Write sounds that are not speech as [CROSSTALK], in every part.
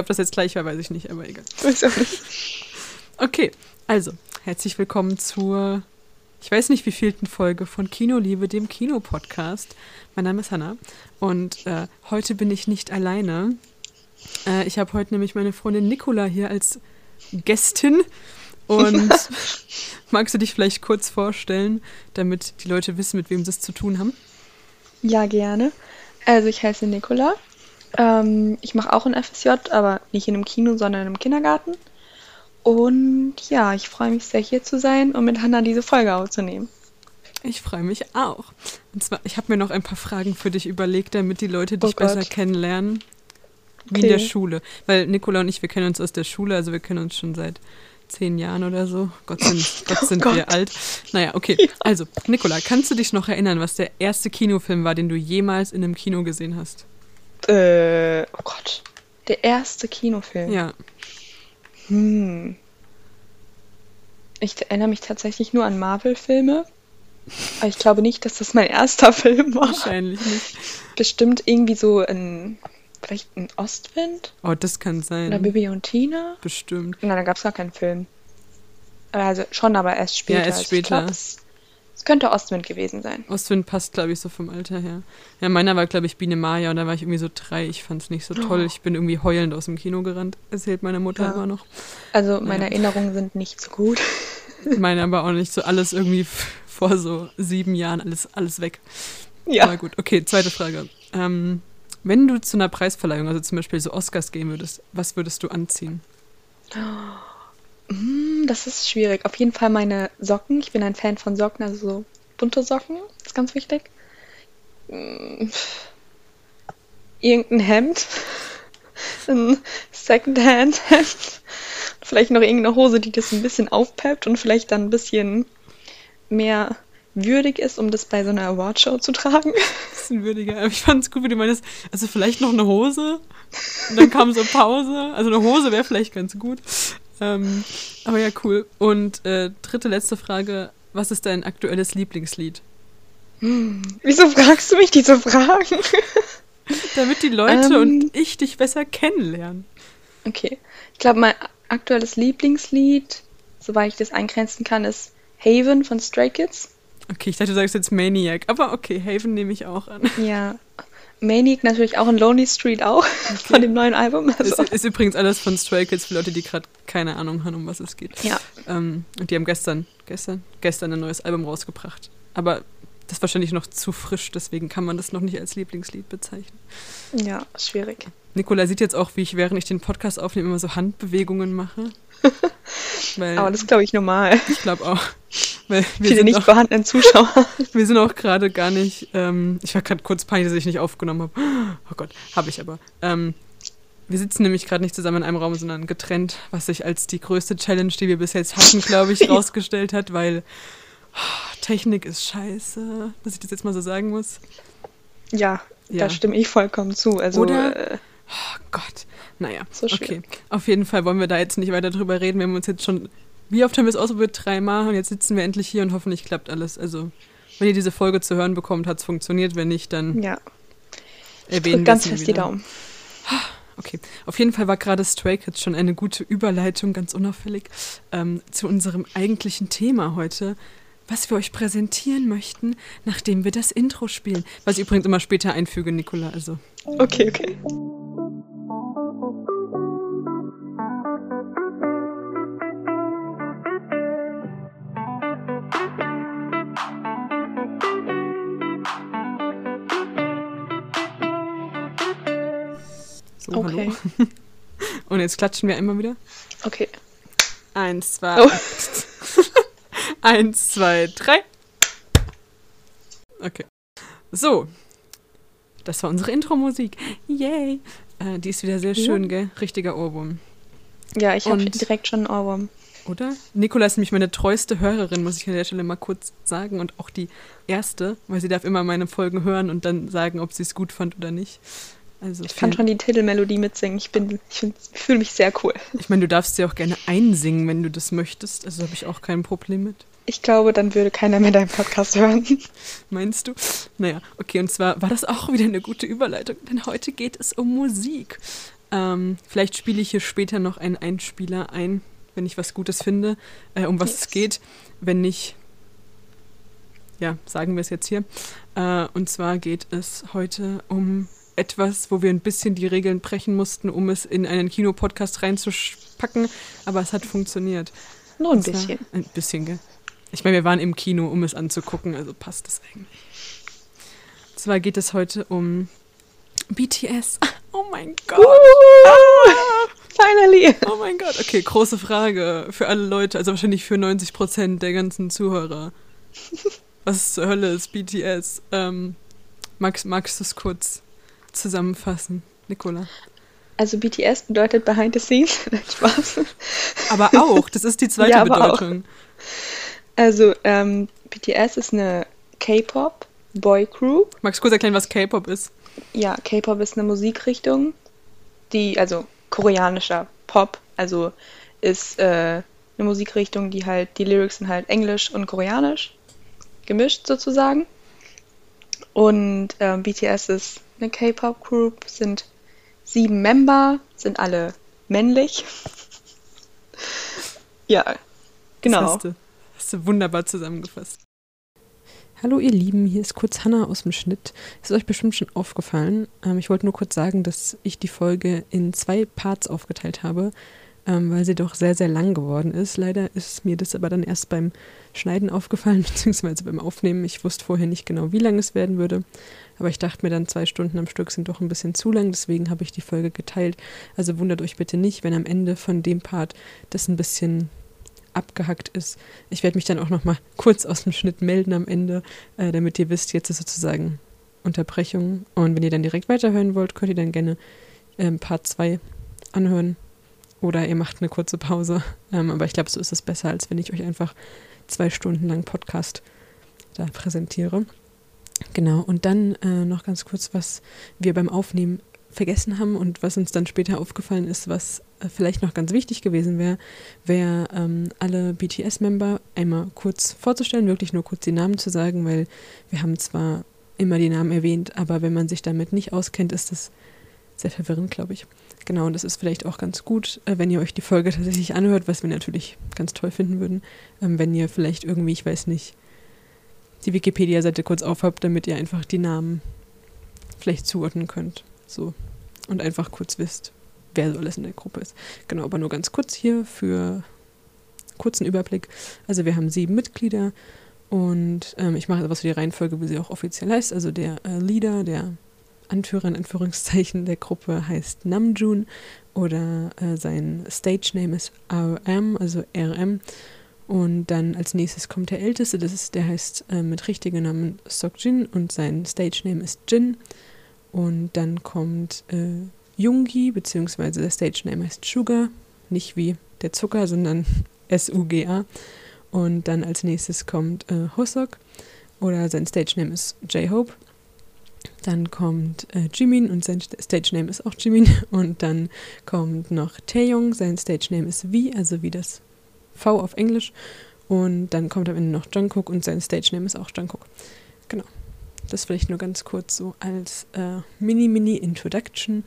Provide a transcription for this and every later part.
Ob das jetzt gleich war, weiß ich nicht, aber egal. [LAUGHS] Weiß auch nicht. Okay, also, herzlich willkommen zur, ich weiß nicht wievielten Folge von Kinoliebe, dem Kinopodcast. Mein Name ist Hanna und äh, heute bin ich nicht alleine. Äh, ich habe heute nämlich meine Freundin Nicola hier als Gästin. Und [LAUGHS] magst du dich vielleicht kurz vorstellen, damit die Leute wissen, mit wem sie es zu tun haben? Ja, gerne. Also ich heiße Nicola. Ähm, ich mache auch ein FSJ, aber nicht in einem Kino, sondern im Kindergarten. Und ja, ich freue mich sehr, hier zu sein und mit Hannah diese Folge aufzunehmen. Ich freue mich auch. Und zwar, ich habe mir noch ein paar Fragen für dich überlegt, damit die Leute dich Oh Gott. besser kennenlernen. Wie in der Schule. Weil Nicola und ich, wir kennen uns aus der Schule, also wir kennen uns schon seit zehn Jahren oder so. Gott [LAUGHS] sind, Gott sind Gott. wir alt. Naja, okay. Also, Nicola, kannst du dich noch erinnern, was der erste Kinofilm war, den du jemals in einem Kino gesehen hast? Äh, oh Gott. Der erste Kinofilm. Ja. Hm. Ich erinnere mich tatsächlich nur an Marvel-Filme. Aber ich glaube nicht, dass das mein erster [LAUGHS] Film war. Wahrscheinlich nicht. Bestimmt irgendwie so ein, vielleicht ein Ostwind Oh, das kann sein. oder Bibi und Tina. Bestimmt. Nein, da gab es gar keinen Film. Also schon, aber erst später. Ja, erst Also später. Glaub, es, könnte Ostwind gewesen sein. Ostwind passt, glaube ich, so vom Alter her. Ja, meiner war, glaube ich, Biene Maya und da war ich irgendwie so drei. Ich fand es nicht so toll. Ich bin irgendwie heulend aus dem Kino gerannt. Erzählt meine Mutter Ja. immer noch. Also meine Ja. Erinnerungen sind nicht so gut. [LAUGHS] Meine aber auch nicht so alles irgendwie vor so sieben Jahren alles, alles weg. Ja. Aber gut, okay, zweite Frage. Ähm, wenn du zu einer Preisverleihung, also zum Beispiel so Oscars gehen würdest, was würdest du anziehen? Hm, das ist schwierig. Auf jeden Fall meine Socken. Ich bin ein Fan von Socken, also so bunte Socken. Ist ganz wichtig. Hm, Irgendein Hemd. [LAUGHS] Ein Secondhand-Hemd. Vielleicht noch irgendeine Hose, die das ein bisschen aufpeppt und vielleicht dann ein bisschen mehr würdig ist, um das bei so einer Awardshow zu tragen. [LAUGHS] Bisschen würdiger. Aber ich fand es gut, wie du meinst, also vielleicht noch eine Hose. Und dann kam so Pause. Also eine Hose wäre vielleicht ganz gut. Ähm, aber ja, cool. Und äh, dritte, letzte Frage. Was ist dein aktuelles Lieblingslied? Wieso fragst du mich diese Fragen? [LAUGHS] Damit die Leute Ähm. und ich dich besser kennenlernen. Okay. Ich glaube, mein aktuelles Lieblingslied, soweit ich das eingrenzen kann, ist Haven von Stray Kids. Okay, ich dachte, du sagst jetzt Maniac. Aber okay, Haven nehme ich auch an. Ja. [LAUGHS] Maniac natürlich auch in Lonely Street auch [LAUGHS] von dem neuen Album. Also, Ist, ist übrigens alles von Stray Kids für Leute, die gerade keine Ahnung haben, um was es geht. ja. Ähm, und die haben gestern, gestern, gestern ein neues Album rausgebracht. Aber das ist wahrscheinlich noch zu frisch, deswegen kann man das noch nicht als Lieblingslied bezeichnen. Ja, schwierig. Nikola sieht jetzt auch, wie ich, während ich den Podcast aufnehme, immer so Handbewegungen mache. [LAUGHS] Aber das ist, glaube ich, normal. ich glaube auch. [LAUGHS] Weil wir sind, nicht auch, vorhandenen Zuschauer. [LAUGHS] wir sind auch gerade gar nicht. Ähm, ich war gerade kurz peinlich, dass ich nicht aufgenommen habe. Oh Gott, habe ich aber. Ähm, wir sitzen nämlich gerade nicht zusammen in einem Raum, sondern getrennt, was sich als die größte Challenge, die wir bis jetzt hatten, glaube ich, rausgestellt hat, weil Technik ist scheiße, dass ich das jetzt mal so sagen muss. Ja, Ja. da stimme ich vollkommen zu. Also, Oder- äh, Oh Gott. Naja, So okay. Auf jeden Fall wollen wir da jetzt nicht weiter drüber reden. Wir haben uns jetzt schon, wie oft haben wir es ausprobiert? Dreimal und jetzt sitzen wir endlich hier und hoffentlich klappt alles. Also, wenn ihr diese Folge zu hören bekommt, hat es funktioniert. Wenn nicht, dann ja. erwähnen Drück wir ganz fest die wieder. Daumen. Okay, auf jeden Fall war gerade Stray Kids schon eine gute Überleitung, ganz unauffällig, ähm, zu unserem eigentlichen Thema heute, was wir euch präsentieren möchten, nachdem wir das Intro spielen. Was ich übrigens immer später einfüge, Nicola. Also, Okay, okay. so, Okay. hallo. [LAUGHS] Und jetzt klatschen wir einmal wieder. Okay. Eins, zwei. Oh. [LAUGHS] Eins, zwei, drei. Okay. So. Das war unsere Intro-Musik. Yay. Äh, die ist wieder sehr Ja. schön, gell? Richtiger Ohrwurm. Ja, ich habe direkt schon einen Ohrwurm. Oder? Nicola ist nämlich meine treueste Hörerin, muss ich an der Stelle mal kurz sagen. Und auch die erste, weil sie darf immer meine Folgen hören und dann sagen, ob sie es gut fand oder nicht. Also Ich kann schon die Titelmelodie mitsingen. Ich bin, ich, find- ich fühle mich sehr cool. Ich meine, du darfst sie auch gerne einsingen, wenn du das möchtest. Also habe ich auch kein Problem mit. Ich glaube, dann würde keiner mehr deinen Podcast hören. [LAUGHS] Meinst du? Naja, okay, und zwar war das auch wieder eine gute Überleitung, denn heute geht es um Musik. Ähm, vielleicht spiele ich hier später noch einen Einspieler ein, wenn ich was Gutes finde, äh, um was yes. es geht. Wenn nicht, ja, sagen wir es jetzt hier. Äh, und zwar geht es heute um etwas, wo wir ein bisschen die Regeln brechen mussten, um es in einen Kinopodcast reinzupacken, aber es hat funktioniert. Nur ein bisschen. Ein bisschen, gell? Ich meine, wir waren im Kino, um es anzugucken, also passt das eigentlich. Und zwar geht es heute um BTS. [LAUGHS] Oh mein Gott. Uh, finally. Oh mein Gott. Okay, große Frage für alle Leute, also wahrscheinlich für 90 Prozent der ganzen Zuhörer. Was zur Hölle ist BTS? Ähm, magst, magst du es kurz zusammenfassen, Nicola? Also BTS bedeutet Behind the Scenes. [LAUGHS] Spaß. Aber auch, das ist die zweite ja, Bedeutung. Auch. Also ähm, BTS ist eine K-Pop Boy Crew. Magst du kurz erklären, was K-Pop ist? Ja, K-Pop ist eine Musikrichtung, die, also koreanischer Pop, also ist äh, eine Musikrichtung, die halt, die Lyrics sind halt Englisch und Koreanisch gemischt sozusagen. Und äh, BTS ist eine K-Pop-Group, sind sieben Member, sind alle männlich. [LAUGHS] ja, genau. Das du, hast du wunderbar zusammengefasst. Hallo ihr Lieben, hier ist kurz Hanna aus dem Schnitt. Ist euch bestimmt schon aufgefallen. Ähm, ich wollte nur kurz sagen, dass ich die Folge in zwei Parts aufgeteilt habe, ähm, weil sie doch sehr, sehr lang geworden ist. Leider ist mir das aber dann erst beim Schneiden aufgefallen, [LAUGHS] beziehungsweise beim Aufnehmen. Ich wusste vorher nicht genau, wie lang es werden würde. Aber ich dachte mir dann, zwei Stunden am Stück sind doch ein bisschen zu lang, deswegen habe ich die Folge geteilt. Also wundert euch bitte nicht, wenn am Ende von dem Part das ein bisschen abgehackt ist. Ich werde mich dann auch noch mal kurz aus dem Schnitt melden am Ende, äh, damit ihr wisst, jetzt ist sozusagen Unterbrechung. Und wenn ihr dann direkt weiterhören wollt, könnt ihr dann gerne ähm, Part 2 anhören. Oder ihr macht eine kurze Pause. [LAUGHS] Ähm, aber ich glaube, so ist es besser, als wenn ich euch einfach zwei Stunden lang Podcast da präsentiere. Genau, und dann äh, noch ganz kurz, was wir beim Aufnehmen vergessen haben und was uns dann später aufgefallen ist, was äh, vielleicht noch ganz wichtig gewesen wäre, wäre ähm, alle BTS-Member einmal kurz vorzustellen, wirklich nur kurz die Namen zu sagen, weil wir haben zwar immer die Namen erwähnt, aber wenn man sich damit nicht auskennt, ist das sehr verwirrend, glaube ich. Genau, und das ist vielleicht auch ganz gut, äh, wenn ihr euch die Folge tatsächlich anhört, was wir natürlich ganz toll finden würden, ähm, wenn ihr vielleicht irgendwie, ich weiß nicht, die Wikipedia-Seite kurz aufhabt, damit ihr einfach die Namen vielleicht zuordnen könnt. So. Und einfach kurz wisst, wer so alles in der Gruppe ist. Genau, aber nur ganz kurz hier für kurzen Überblick. Also wir haben sieben Mitglieder und ähm, ich mache etwas für die Reihenfolge, wie sie auch offiziell heißt. Also der äh, Leader, der Anführer in Anführungszeichen der Gruppe heißt Namjoon oder äh, sein Stage Name ist RM, also RM. Und dann als nächstes kommt der Älteste, das ist, der heißt äh, mit richtigen Namen Sokjin und sein Stage Name ist Jin. Und dann kommt äh, Jungi, beziehungsweise der Stage Name heißt Sugar, nicht wie der Zucker, sondern [LAUGHS] S-U-G-A. Und dann als nächstes kommt äh, Hosok oder sein Stage Name ist J-Hope. Dann kommt äh, Jimin und sein Stage Name ist auch Jimin. [LAUGHS] Und dann kommt noch Taeyong, sein Stage Name ist V, also wie das V auf Englisch. Und dann kommt am Ende noch Jungkook und sein Stage Name ist auch Jungkook. Genau. Das vielleicht nur ganz kurz so als äh, Mini-Mini-Introduction.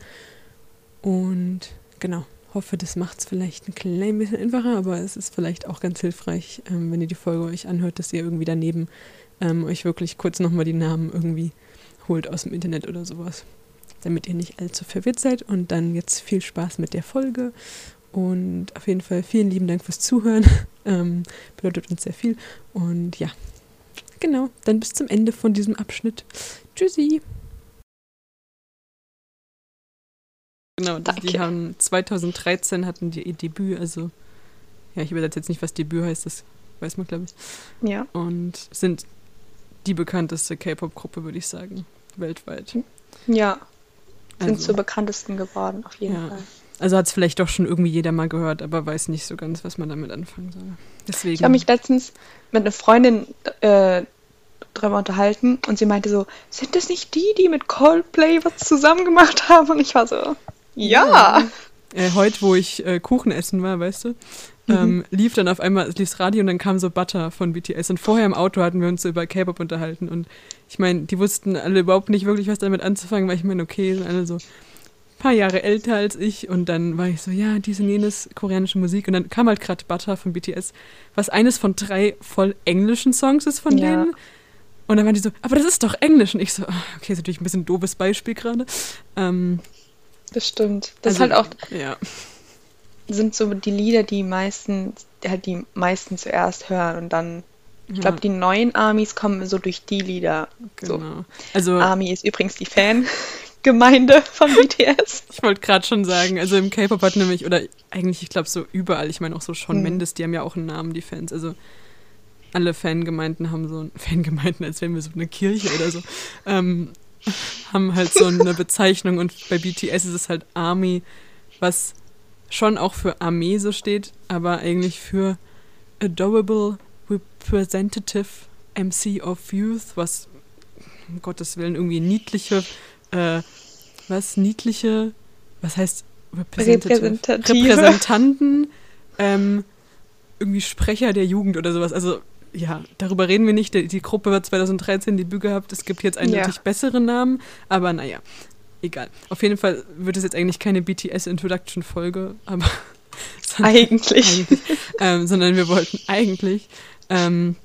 Und genau, hoffe, das macht es vielleicht ein klein bisschen einfacher, aber es ist vielleicht auch ganz hilfreich, ähm, wenn ihr die Folge euch anhört, dass ihr irgendwie daneben ähm, euch wirklich kurz nochmal die Namen irgendwie holt aus dem Internet oder sowas. Damit ihr nicht allzu verwirrt seid. Und dann jetzt viel Spaß mit der Folge. Und auf jeden Fall vielen lieben Dank fürs Zuhören. [LAUGHS] ähm, bedeutet uns sehr viel. Und ja, genau, dann bis zum Ende von diesem Abschnitt. Tschüssi. Genau, die, die, haben 2013 hatten die ihr Debüt, also ja, ich übersetze jetzt nicht, was Debüt heißt, das weiß man, glaube ich. Ja. Und sind die bekannteste K-Pop-Gruppe, würde ich sagen, weltweit. Ja, sind also, zur bekanntesten geworden, auf jeden ja. Fall. Also hat es vielleicht doch schon irgendwie jeder mal gehört, aber weiß nicht so ganz, was man damit anfangen soll. Deswegen. Ich habe mich letztens mit einer Freundin äh, drüber unterhalten und sie meinte so, sind das nicht die, die mit Coldplay was zusammen gemacht haben? Und ich war so, ja. Äh, heute, wo ich äh, Kuchen essen war, weißt du, mhm. ähm, lief dann auf einmal, lief das Radio und dann kam so Butter von BTS. Und vorher im Auto hatten wir uns so über K-Pop unterhalten. Und ich meine, die wussten alle überhaupt nicht wirklich, was damit anzufangen, weil ich meine, okay, sind alle so paar Jahre älter als ich und dann war ich so, ja, diese und jenes koreanische Musik und dann kam halt gerade Butter von BTS, was eines von drei voll englischen Songs ist von Ja. denen. Und dann waren die so, aber das ist doch Englisch. Und ich so, ah, okay, ist natürlich ein bisschen ein doofes Beispiel gerade. Ähm, Das stimmt. Das also, halt auch Ja, sind so die Lieder, die meisten, halt die meisten zuerst hören und dann, ich glaube, die neuen Armies kommen so durch die Lieder. So. genau. Also, Army ist übrigens die Fangemeinde von BTS. ich wollte gerade schon sagen, also im K-Pop hat nämlich, oder eigentlich, ich glaube, so überall, ich meine auch so Shawn Mhm. Mendes, die haben ja auch einen Namen, die Fans. Also, alle Fangemeinden haben so ein [LAUGHS] Fangemeinden, als wären wir so eine Kirche oder so, ähm, haben halt so eine [LAUGHS] Bezeichnung und bei BTS ist es halt Army, was schon auch für Armee so steht, aber eigentlich für Adorable Representative MC of Youth, was um Gottes Willen irgendwie niedliche, äh, was niedliche, was heißt. Repräsentanten, ähm, irgendwie Sprecher der Jugend oder sowas. Also ja, darüber reden wir nicht. Die, die Gruppe hat 2013 Debüt gehabt. Es gibt jetzt eindeutig Ja. bessere Namen, aber naja, egal. Auf jeden Fall wird es jetzt eigentlich keine BTS-Introduction-Folge, aber sondern- [LAUGHS] Eigentlich. eigentlich ähm, sondern wir wollten eigentlich ähm,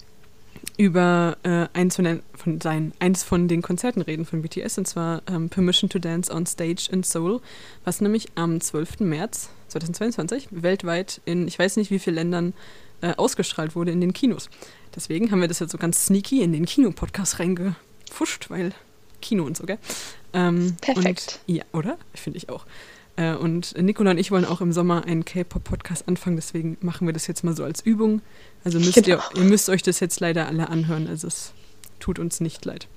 über äh, eins, von den, von seinen, eins von den Konzerten reden von BTS, und zwar ähm, Permission to Dance on Stage in Seoul, was nämlich am 12. März 2022 weltweit in, ich weiß nicht wie vielen Ländern, äh, ausgestrahlt wurde in den Kinos. Deswegen haben wir das jetzt so ganz sneaky in den Kinopodcast reingefuscht, weil Kino und so, gell? Ähm, Perfekt. Und, ja, oder? Finde ich auch. Äh, und Nicola und ich wollen auch im Sommer einen K-Pop-Podcast anfangen, deswegen machen wir das jetzt mal so als Übung. Also müsst Genau. ihr, ihr müsst euch das jetzt leider alle anhören, also es tut uns nicht leid.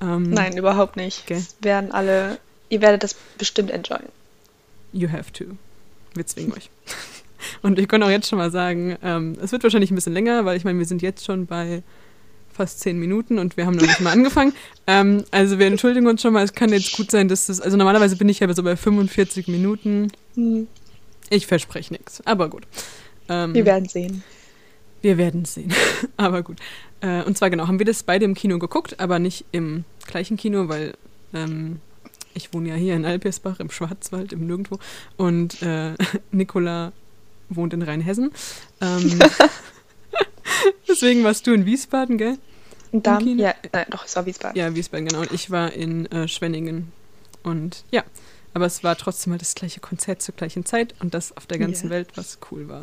Ähm, Nein, überhaupt nicht. Okay. Es werden alle, ihr werdet das bestimmt enjoyen. You have to. Wir zwingen euch. [LAUGHS] Und wir können auch jetzt schon mal sagen, ähm, es wird wahrscheinlich ein bisschen länger, weil ich meine, wir sind jetzt schon bei fast zehn Minuten und wir haben noch nicht mal [LAUGHS] angefangen. Ähm, also wir entschuldigen uns schon mal, es kann jetzt gut sein, dass das, also normalerweise bin ich ja so bei 45 Minuten. Hm, Ich verspreche nichts, aber gut. Ähm, Wir werden sehen. Wir werden sehen. [LAUGHS] aber gut. Äh, und zwar genau, haben wir das beide im Kino geguckt, aber nicht im gleichen Kino, weil ähm, ich wohne ja hier in Alpirsbach im Schwarzwald, im Nirgendwo. Und äh, [LAUGHS] Nicola wohnt in Rheinhessen. Ähm, [LAUGHS] deswegen warst du in Wiesbaden, gell? Und dann, ja, nein, doch, es war Wiesbaden. Ja, Wiesbaden, genau. Und ich war in äh, Schwenningen. Und ja, aber es war trotzdem mal das gleiche Konzert zur gleichen Zeit und das auf der ganzen Ja. Welt, was cool war.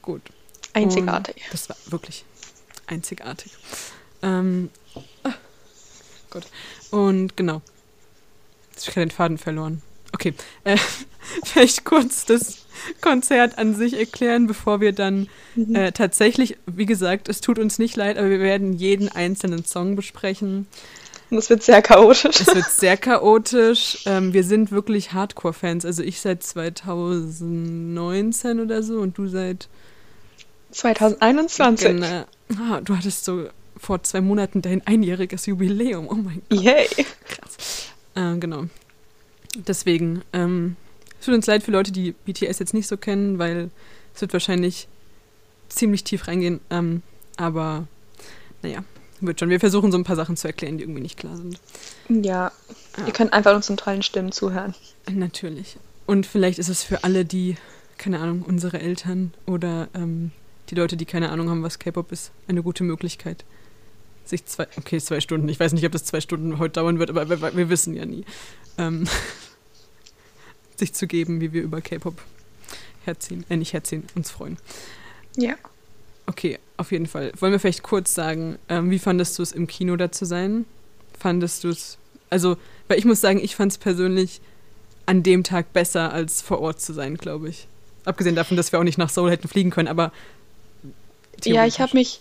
Gut. Einzigartig. Und das war wirklich einzigartig. Ähm, ah, Gott. Und genau. Jetzt habe ich den Faden verloren. Okay. Äh, [LAUGHS] vielleicht kurz das Konzert an sich erklären, bevor wir dann Mhm. äh, tatsächlich, wie gesagt, es tut uns nicht leid, aber wir werden jeden einzelnen Song besprechen. Und es wird sehr chaotisch. Es wird sehr chaotisch. Ähm, wir sind wirklich Hardcore-Fans. Also ich seit 2019 oder so und du seit 2021. Genau. Ah, du hattest so vor zwei Monaten dein einjähriges Jubiläum. Oh mein Gott, Yay. krass. Äh, genau. Deswegen, ähm, es tut uns leid für Leute, die BTS jetzt nicht so kennen, weil es wird wahrscheinlich ziemlich tief reingehen. Ähm, aber naja, wird schon. Wir versuchen so ein paar Sachen zu erklären, die irgendwie nicht klar sind. Ja, Ja. ihr könnt einfach unseren tollen Stimmen zuhören. Natürlich. Und vielleicht ist es für alle, die, keine Ahnung, unsere Eltern oder ähm, die Leute, die keine Ahnung haben, was K-Pop ist, eine gute Möglichkeit, sich zwei, okay, zwei Stunden, ich weiß nicht, ob das zwei Stunden heute dauern wird, aber wir, wir wissen ja nie, ähm, [LAUGHS] sich zu geben, wie wir über K-Pop herziehen, äh, nicht herziehen, uns freuen. Ja. Okay, auf jeden Fall. Wollen wir vielleicht kurz sagen, ähm, wie fandest du es im Kino da zu sein? Fandest du es, also, weil ich muss sagen, ich fand es persönlich an dem Tag besser, als vor Ort zu sein, glaube ich. Abgesehen davon, dass wir auch nicht nach Seoul hätten fliegen können, aber. Ja, ich habe mich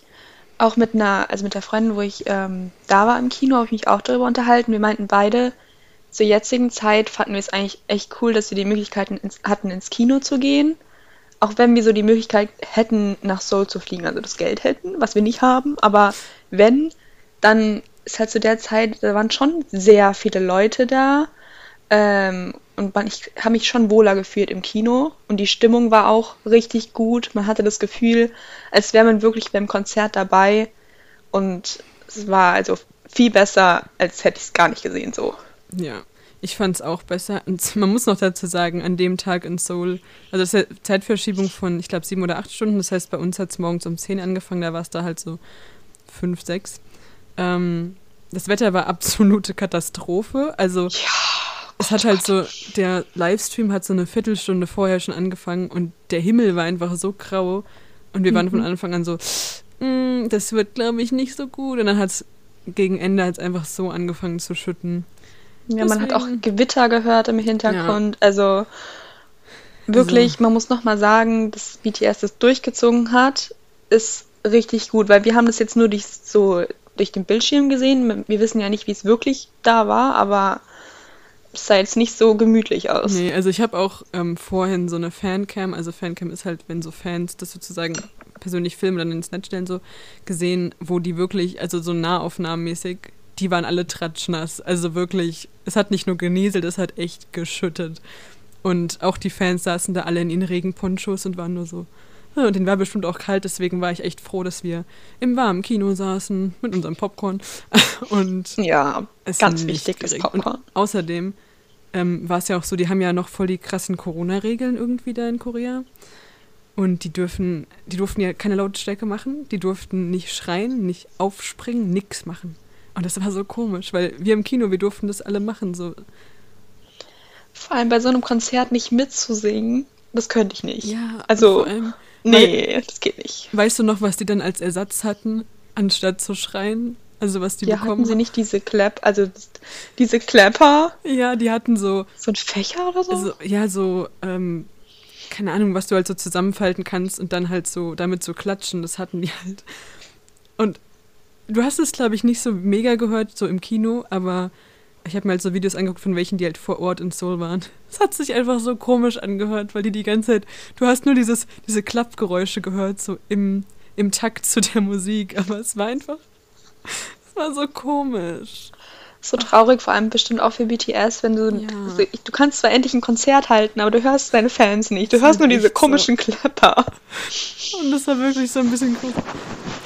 auch mit einer, also mit der Freundin, wo ich ähm, da war im Kino, habe ich mich auch darüber unterhalten. Wir meinten beide, zur jetzigen Zeit fanden wir es eigentlich echt cool, dass wir die Möglichkeiten ins, hatten, ins Kino zu gehen. Auch wenn wir so die Möglichkeit hätten, nach Seoul zu fliegen, also das Geld hätten, was wir nicht haben. Aber wenn, dann ist halt zu der Zeit, da waren schon sehr viele Leute da. Ähm, und man, ich habe mich schon wohler gefühlt im Kino. Und die Stimmung war auch richtig gut. Man hatte das Gefühl, als wäre man wirklich beim Konzert dabei. Und es war also viel besser, als hätte ich es gar nicht gesehen so. Ja. Ich fand es auch besser. Und [LAUGHS] man muss noch dazu sagen, an dem Tag in Seoul, also das ist ja Zeitverschiebung von, ich glaube, sieben oder acht Stunden. Das heißt, bei uns hat es morgens um zehn angefangen, da war es da halt so fünf, sechs. Ähm, das Wetter war absolute Katastrophe. Also Ja. Es hat halt so, der Livestream hat so eine Viertelstunde vorher schon angefangen und der Himmel war einfach so grau. Und wir waren von Anfang an so, "Mm, das wird, glaube ich, nicht so gut. Und dann hat es gegen Ende hat's einfach so angefangen zu schütten. Ja, man hat auch Deswegen- Gewitter gehört im Hintergrund. Also wirklich, man muss noch mal sagen, dass BTS das durchgezogen hat, ist richtig gut, weil wir haben das jetzt nur durch so durch den Bildschirm gesehen. Wir wissen ja nicht, wie es wirklich da war, aber sah jetzt nicht so gemütlich aus. Nee, also ich habe auch ähm, vorhin so eine Fancam, also Fancam ist halt, wenn so Fans das sozusagen persönlich filmen, dann ins Netz stellen, so gesehen, wo die wirklich, also so nahaufnahmenmäßig, die waren alle tratschnass. Also wirklich, es hat nicht nur genieselt, es hat echt geschüttet. Und auch die Fans saßen da alle in ihren Regenponchos und waren nur so. "Ah, Und denen war bestimmt auch kalt, deswegen war ich echt froh, dass wir im warmen Kino saßen mit unserem Popcorn. [LAUGHS] Und Ja, es ganz wichtig, das geregnet. Und Popcorn. außerdem ähm, war es ja auch so, die haben ja noch voll die krassen Corona-Regeln irgendwie da in Korea. Und die dürfen, die durften ja keine Lautstärke machen, die durften nicht schreien, nicht aufspringen, nix machen. Und das war so komisch, weil wir im Kino, wir durften das alle machen. So, Vor allem bei so einem Konzert nicht mitzusingen, das könnte ich nicht. ja, Also- vor allem, Nee, das geht nicht. weißt du noch, was die dann als Ersatz hatten, anstatt zu schreien? Also was die Ja, bekommen hatten sie nicht diese Clap, also diese Clapper, Ja, die hatten so, so ein Fächer oder so? Also, ja, so, ähm, keine Ahnung, was du halt so zusammenfalten kannst und dann halt so damit so klatschen, das hatten die halt. Und du hast es, glaube ich, nicht so mega gehört, so im Kino, aber ich habe mir halt so Videos angeguckt, von welchen die halt vor Ort in Seoul waren. [LAUGHS] Es hat sich einfach so komisch angehört, weil die die ganze Zeit, du hast nur dieses, diese Klappgeräusche gehört, so im, im Takt zu der Musik, aber es war einfach, es war so komisch. So traurig, vor allem bestimmt auch für BTS, wenn du. Ja. so- du kannst zwar endlich ein Konzert halten, aber du hörst deine Fans nicht. Du Das hörst nur diese echt so. komischen Clapper. Und das war wirklich so ein bisschen cool.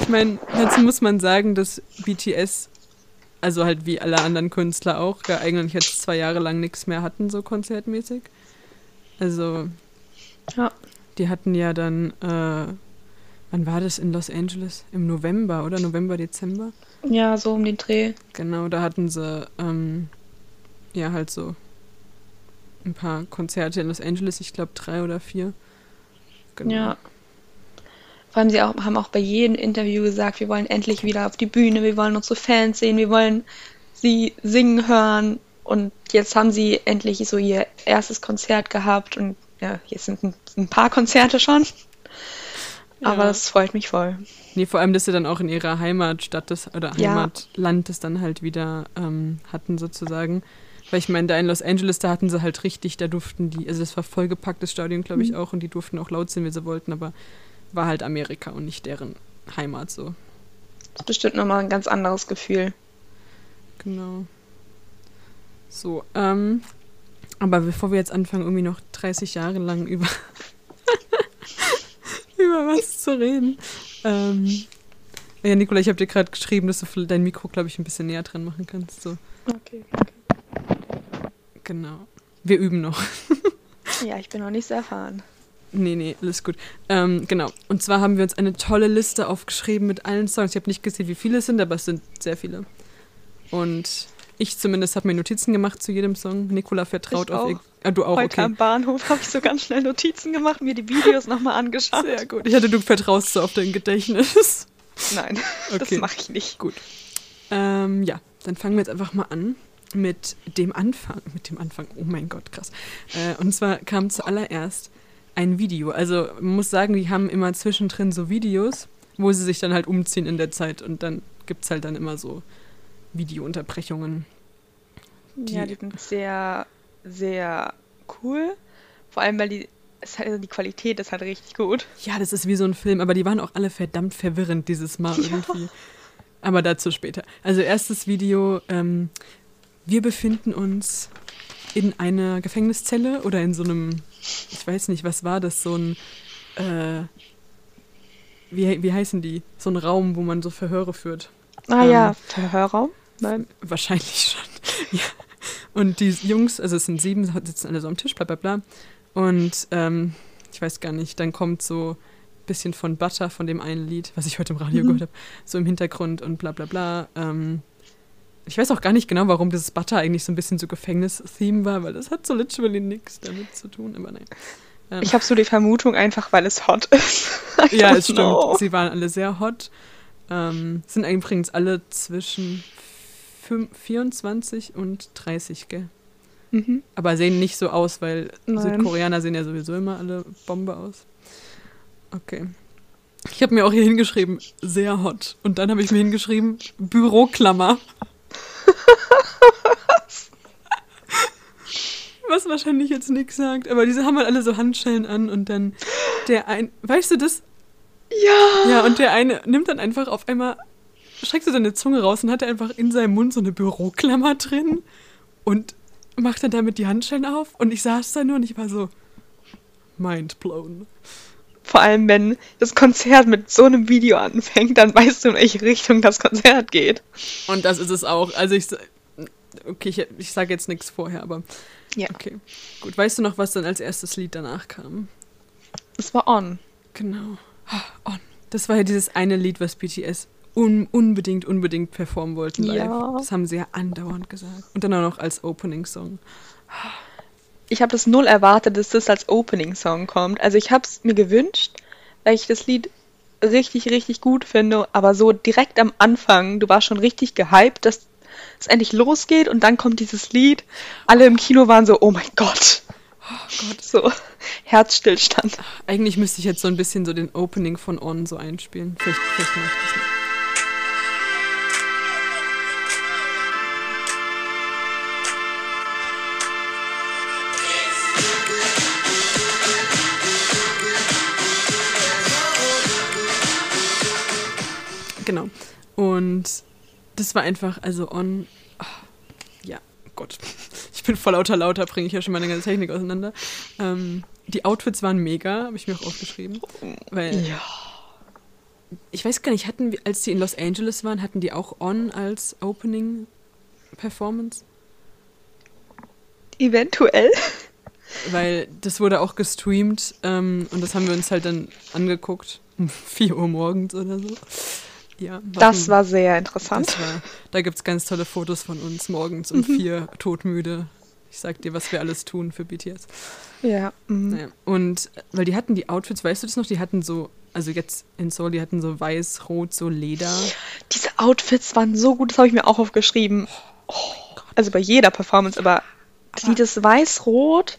Ich meine, dazu muss man sagen, dass BTS, also halt wie alle anderen Künstler auch, ja eigentlich jetzt zwei Jahre lang nichts mehr hatten, so konzertmäßig. Also, Ja. die hatten ja dann, äh, wann war das in Los Angeles? Im November, oder? November, Dezember? Ja, so um den Dreh. Genau, da hatten sie, ähm, ja, halt so ein paar Konzerte in Los Angeles, ich glaube drei oder vier. Genau. Ja. Vor allem, sie auch, haben auch bei jedem Interview gesagt, wir wollen endlich wieder auf die Bühne, wir wollen unsere Fans sehen, wir wollen sie singen hören. Und jetzt haben sie endlich so ihr erstes Konzert gehabt und ja, jetzt sind ein, ein paar Konzerte schon. Aber Ja. das freut mich voll. Nee, vor allem, dass sie dann auch in ihrer Heimatstadt das, oder. Heimatland das dann halt wieder ähm, hatten, sozusagen. Weil ich meine, da in Los Angeles, da hatten sie halt richtig, da durften die, also das war vollgepacktes Stadion, glaube ich, Mhm. auch, und die durften auch laut sein, wie sie wollten, aber war halt Amerika und nicht deren Heimat so. Das ist bestimmt nochmal ein ganz anderes Gefühl. Genau. So, ähm, aber bevor wir jetzt anfangen, irgendwie noch 30 Jahre lang über, [LAUGHS] über was zu reden. Ähm, ja, Nicola, ich habe dir gerade geschrieben, dass du dein Mikro, glaube ich, ein bisschen näher dran machen kannst. So, Okay. genau. Wir üben noch. [LAUGHS] Ja, ich bin noch nicht so erfahren. Nee, nee, alles gut. Ähm, genau. Und zwar haben wir uns eine tolle Liste aufgeschrieben mit allen Songs. Ich habe nicht gesehen, wie viele es sind, aber es sind sehr viele. Und ich zumindest habe mir Notizen gemacht zu jedem Song. Nicola vertraut Ich auf auch. ihr. Ah, du auch, Heute okay. am Bahnhof habe ich so ganz schnell Notizen gemacht, mir die Videos nochmal angeschaut. Sehr gut. Ich hatte, du vertraust so auf dein Gedächtnis. Nein, [LAUGHS] das Okay. mache ich nicht. Gut. Ähm, ja, dann fangen wir jetzt einfach mal an mit dem Anfang. Mit dem Anfang. Oh mein Gott, krass. Äh, und zwar kam zuallererst ein Video. Also man muss sagen, die haben immer zwischendrin so Videos, wo sie sich dann halt umziehen in der Zeit und dann gibt es halt dann immer so Videounterbrechungen. Ja, Die- die sind sehr, sehr cool. Vor allem, weil die, halt, die Qualität ist halt richtig gut. Ja, das ist wie so ein Film, aber die waren auch alle verdammt verwirrend dieses Mal [LAUGHS] irgendwie. Aber dazu später. Also erstes Video, ähm, wir befinden uns in einer Gefängniszelle oder in so einem, ich weiß nicht, was war das, so ein, äh, wie, wie heißen die? So ein Raum, wo man so Verhöre führt. Ah Ähm, ja, Verhörraum. Nein. Wahrscheinlich schon. [LAUGHS] ja. Und die Jungs, also es sind sieben, sitzen alle so am Tisch, bla bla bla. Und ähm, ich weiß gar nicht, dann kommt so ein bisschen von Butter, von dem einen Lied, was ich heute im Radio Mhm. gehört habe, so im Hintergrund und bla bla bla. Ähm, ich weiß auch gar nicht genau, warum dieses Butter eigentlich so ein bisschen so Gefängnis-Theme war, weil das hat so literally nichts damit zu tun, aber nein. Ähm, Ich habe so die Vermutung, einfach weil es hot ist. [LAUGHS] Ja, es stimmt. know. Sie waren alle sehr hot. Ähm, sind übrigens alle zwischen fünf- 24 und 30, gell? Mhm. Aber sehen nicht so aus, weil Nein. Südkoreaner sehen ja sowieso immer alle Bombe aus. Okay. Ich habe mir auch hier hingeschrieben, sehr hot. Und dann habe ich mir hingeschrieben, Büroklammer. Was wahrscheinlich jetzt nichts sagt, aber diese haben halt alle so Handschellen an und dann der ein, weißt du das? Ja. Ja, und der eine nimmt dann einfach auf einmal, streckt so seine Zunge raus und hat einfach in seinem Mund so eine Büroklammer drin und macht dann damit die Handschellen auf. Und ich saß da nur und ich war so mind blown. Vor allem, wenn das Konzert mit so einem Video anfängt, dann weißt du, in welche Richtung das Konzert geht. Und das ist es auch. Also ich, okay, ich, ich sage jetzt nichts vorher, aber Ja. okay. Gut, weißt du noch, was dann als erstes Lied danach kam? Es war on. Genau. Ah, On. Das war ja dieses eine Lied, was BTS un unbedingt, unbedingt performen wollten live. Ja. Das haben sie ja andauernd gesagt. Und dann auch noch als Opening-Song. Ich habe das null erwartet, dass das als Opening-Song kommt. Also ich habe es mir gewünscht, weil ich das Lied richtig, richtig gut finde. Aber so direkt am Anfang, du warst schon richtig gehypt, dass es endlich losgeht und dann kommt dieses Lied. Alle im Kino waren so, oh mein Gott. Oh Gott. So, Herzstillstand. Eigentlich müsste ich jetzt so ein bisschen so den Opening von On so einspielen. Vielleicht, vielleicht mache ich das nicht. Und das war einfach, also On. ah, ja, Gott. [LAUGHS] Ich bin voll lauter lauter, bringe ich ja schon meine ganze Technik auseinander. Ähm, die Outfits waren mega, habe ich mir auch aufgeschrieben. Weil Ja. ich weiß gar nicht, hatten wir, als die in Los Angeles waren, hatten die auch On als Opening Performance? Eventuell. Weil das wurde auch gestreamt ähm, und das haben wir uns halt dann angeguckt. Um [LAUGHS] 4 Uhr morgens oder so. Ja, Das war sehr interessant. War, da gibt es ganz tolle Fotos von uns morgens um Mhm. vier todmüde. Ich sag dir, was wir alles tun für BTS. Ja. mhm. Naja. Und äh, weil die hatten die Outfits, weißt du das noch? Die hatten so, also jetzt in Seoul, die hatten so weiß, rot, so Leder. Diese Outfits waren so gut, das habe ich mir auch aufgeschrieben. Oh, also bei jeder Performance, aber Aber- ist weiß-rot.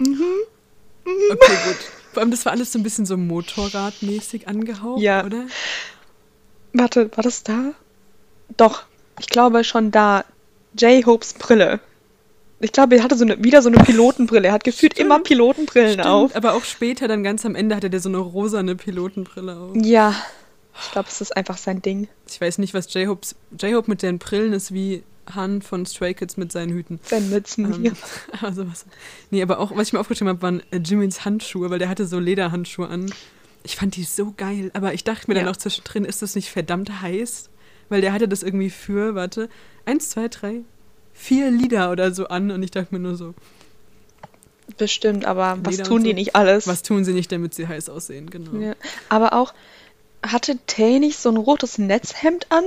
Okay, gut. Vor allem, das war alles so ein bisschen so Motorradmäßig angehaucht, Ja. oder? Warte, war das da? Doch, ich glaube schon da. J-Hopes Brille. Ich glaube, er hatte so eine, wieder so eine Pilotenbrille. Er hat gefühlt Stimmt. immer Pilotenbrillen Stimmt, auf. aber auch später, dann ganz am Ende, hatte der so eine rosane Pilotenbrille auf. Ja. Ich glaube, es ist einfach sein Ding. Ich weiß nicht, was J-Hope J-Hope mit den Brillen ist wie Han von Stray Kids mit seinen Hüten. Sein Mützen Ähm, hier. [LAUGHS] also was. Nee, aber auch, was ich mir aufgeschrieben habe, waren äh, Jimmys Handschuhe, weil der hatte so Lederhandschuhe an. Ich fand die so geil, aber ich dachte mir dann Ja. auch zwischendrin, ist das nicht verdammt heiß? Weil der hatte das irgendwie für, warte, eins, zwei, drei, vier Lieder oder so an und ich dachte mir nur so, Bestimmt, aber was Leder und tun die so. nicht alles? was tun sie nicht, damit sie heiß aussehen, genau. Ja. Aber auch, hatte Tay nicht so ein rotes Netzhemd an?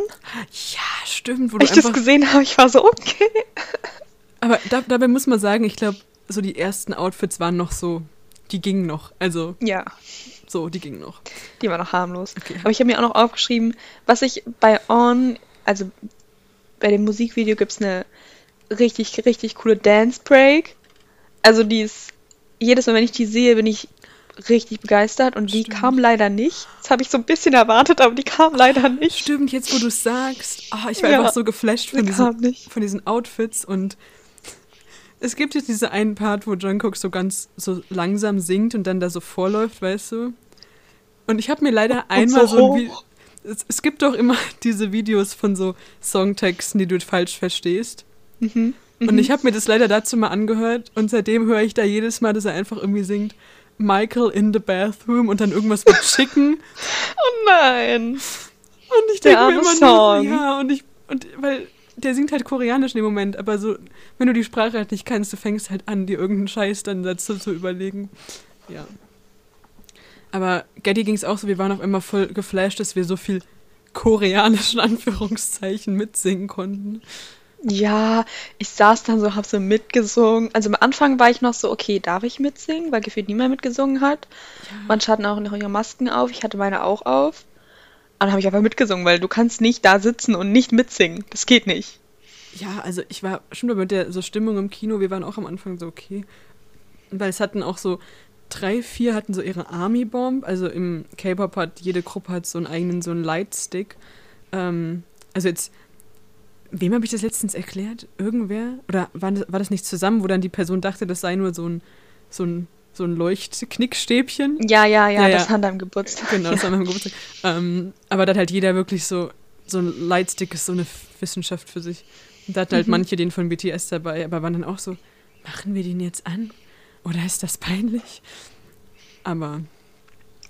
Ja, stimmt, wo Als ich das gesehen habe, ich war so, okay. aber da, dabei muss man sagen, ich glaube, so die ersten Outfits waren noch so, die gingen noch, also Ja, so, die gingen noch. die war noch harmlos. Okay. Aber ich habe mir auch noch aufgeschrieben, was ich bei On, also bei dem Musikvideo gibt es eine richtig, richtig coole Dance Break. Also die ist, jedes Mal, wenn ich die sehe, bin ich richtig begeistert und die Stimmt. kam leider nicht. Das habe ich so ein bisschen erwartet, aber die kam leider nicht. Stimmt, jetzt wo du es sagst, ah, ich war Ja. einfach so geflasht von Die diesen, von diesen Outfits und es gibt jetzt diese einen Part, wo Jungkook so ganz so langsam singt und dann da so vorläuft, weißt du? Und ich habe mir leider einmal so so, ein es, es gibt doch immer [LAUGHS] diese Videos von so Songtexten, die du falsch verstehst. Mhm. Und ich habe mir das leider dazu mal angehört und seitdem höre ich da jedes Mal, dass er einfach irgendwie singt Michael in the bathroom und dann irgendwas mit Chicken. [LAUGHS] Oh nein. Und ich denke mir immer Song. nur, ja, und ich, und weil der singt halt koreanisch in dem Moment, aber so, wenn du die Sprache halt nicht kannst, du fängst halt an, dir irgendeinen Scheiß dann dazu zu überlegen. Ja. Aber Getty ging es auch so, wir waren auf einmal voll geflasht, dass wir so viel koreanischen Anführungszeichen mitsingen konnten. Ja, ich saß dann so, hab so mitgesungen. Also am Anfang war ich noch so, okay, darf ich mitsingen, weil gefühlt niemand mitgesungen hat. Manche hatten auch noch ihre Masken auf, ich hatte meine auch auf. Und dann habe ich einfach mitgesungen, weil du kannst nicht da sitzen und nicht mitsingen. Das geht nicht. Ja, also ich war schon mit der so Stimmung im Kino, wir waren auch am Anfang so okay. Weil es hatten auch so drei, vier hatten so ihre Army Bomb. Also im K-Pop hat jede Gruppe hat so einen eigenen, so einen Lightstick. Ähm, also jetzt, wem habe ich das letztens erklärt? Irgendwer? Oder war das, war das nicht zusammen, wo dann die Person dachte, das sei nur so ein, so ein, so ein Leuchtknickstäbchen? Ja, ja, ja, Ja, ja. das hat am Geburtstag. Genau, das [LAUGHS] war mein Geburtstag. Ähm, aber da hat halt jeder wirklich so, so ein Lightstick ist so eine Wissenschaft für sich. Und da hatten halt Mhm. manche den von BTS dabei, aber waren dann auch so, machen wir den jetzt an? Oder ist das peinlich? Aber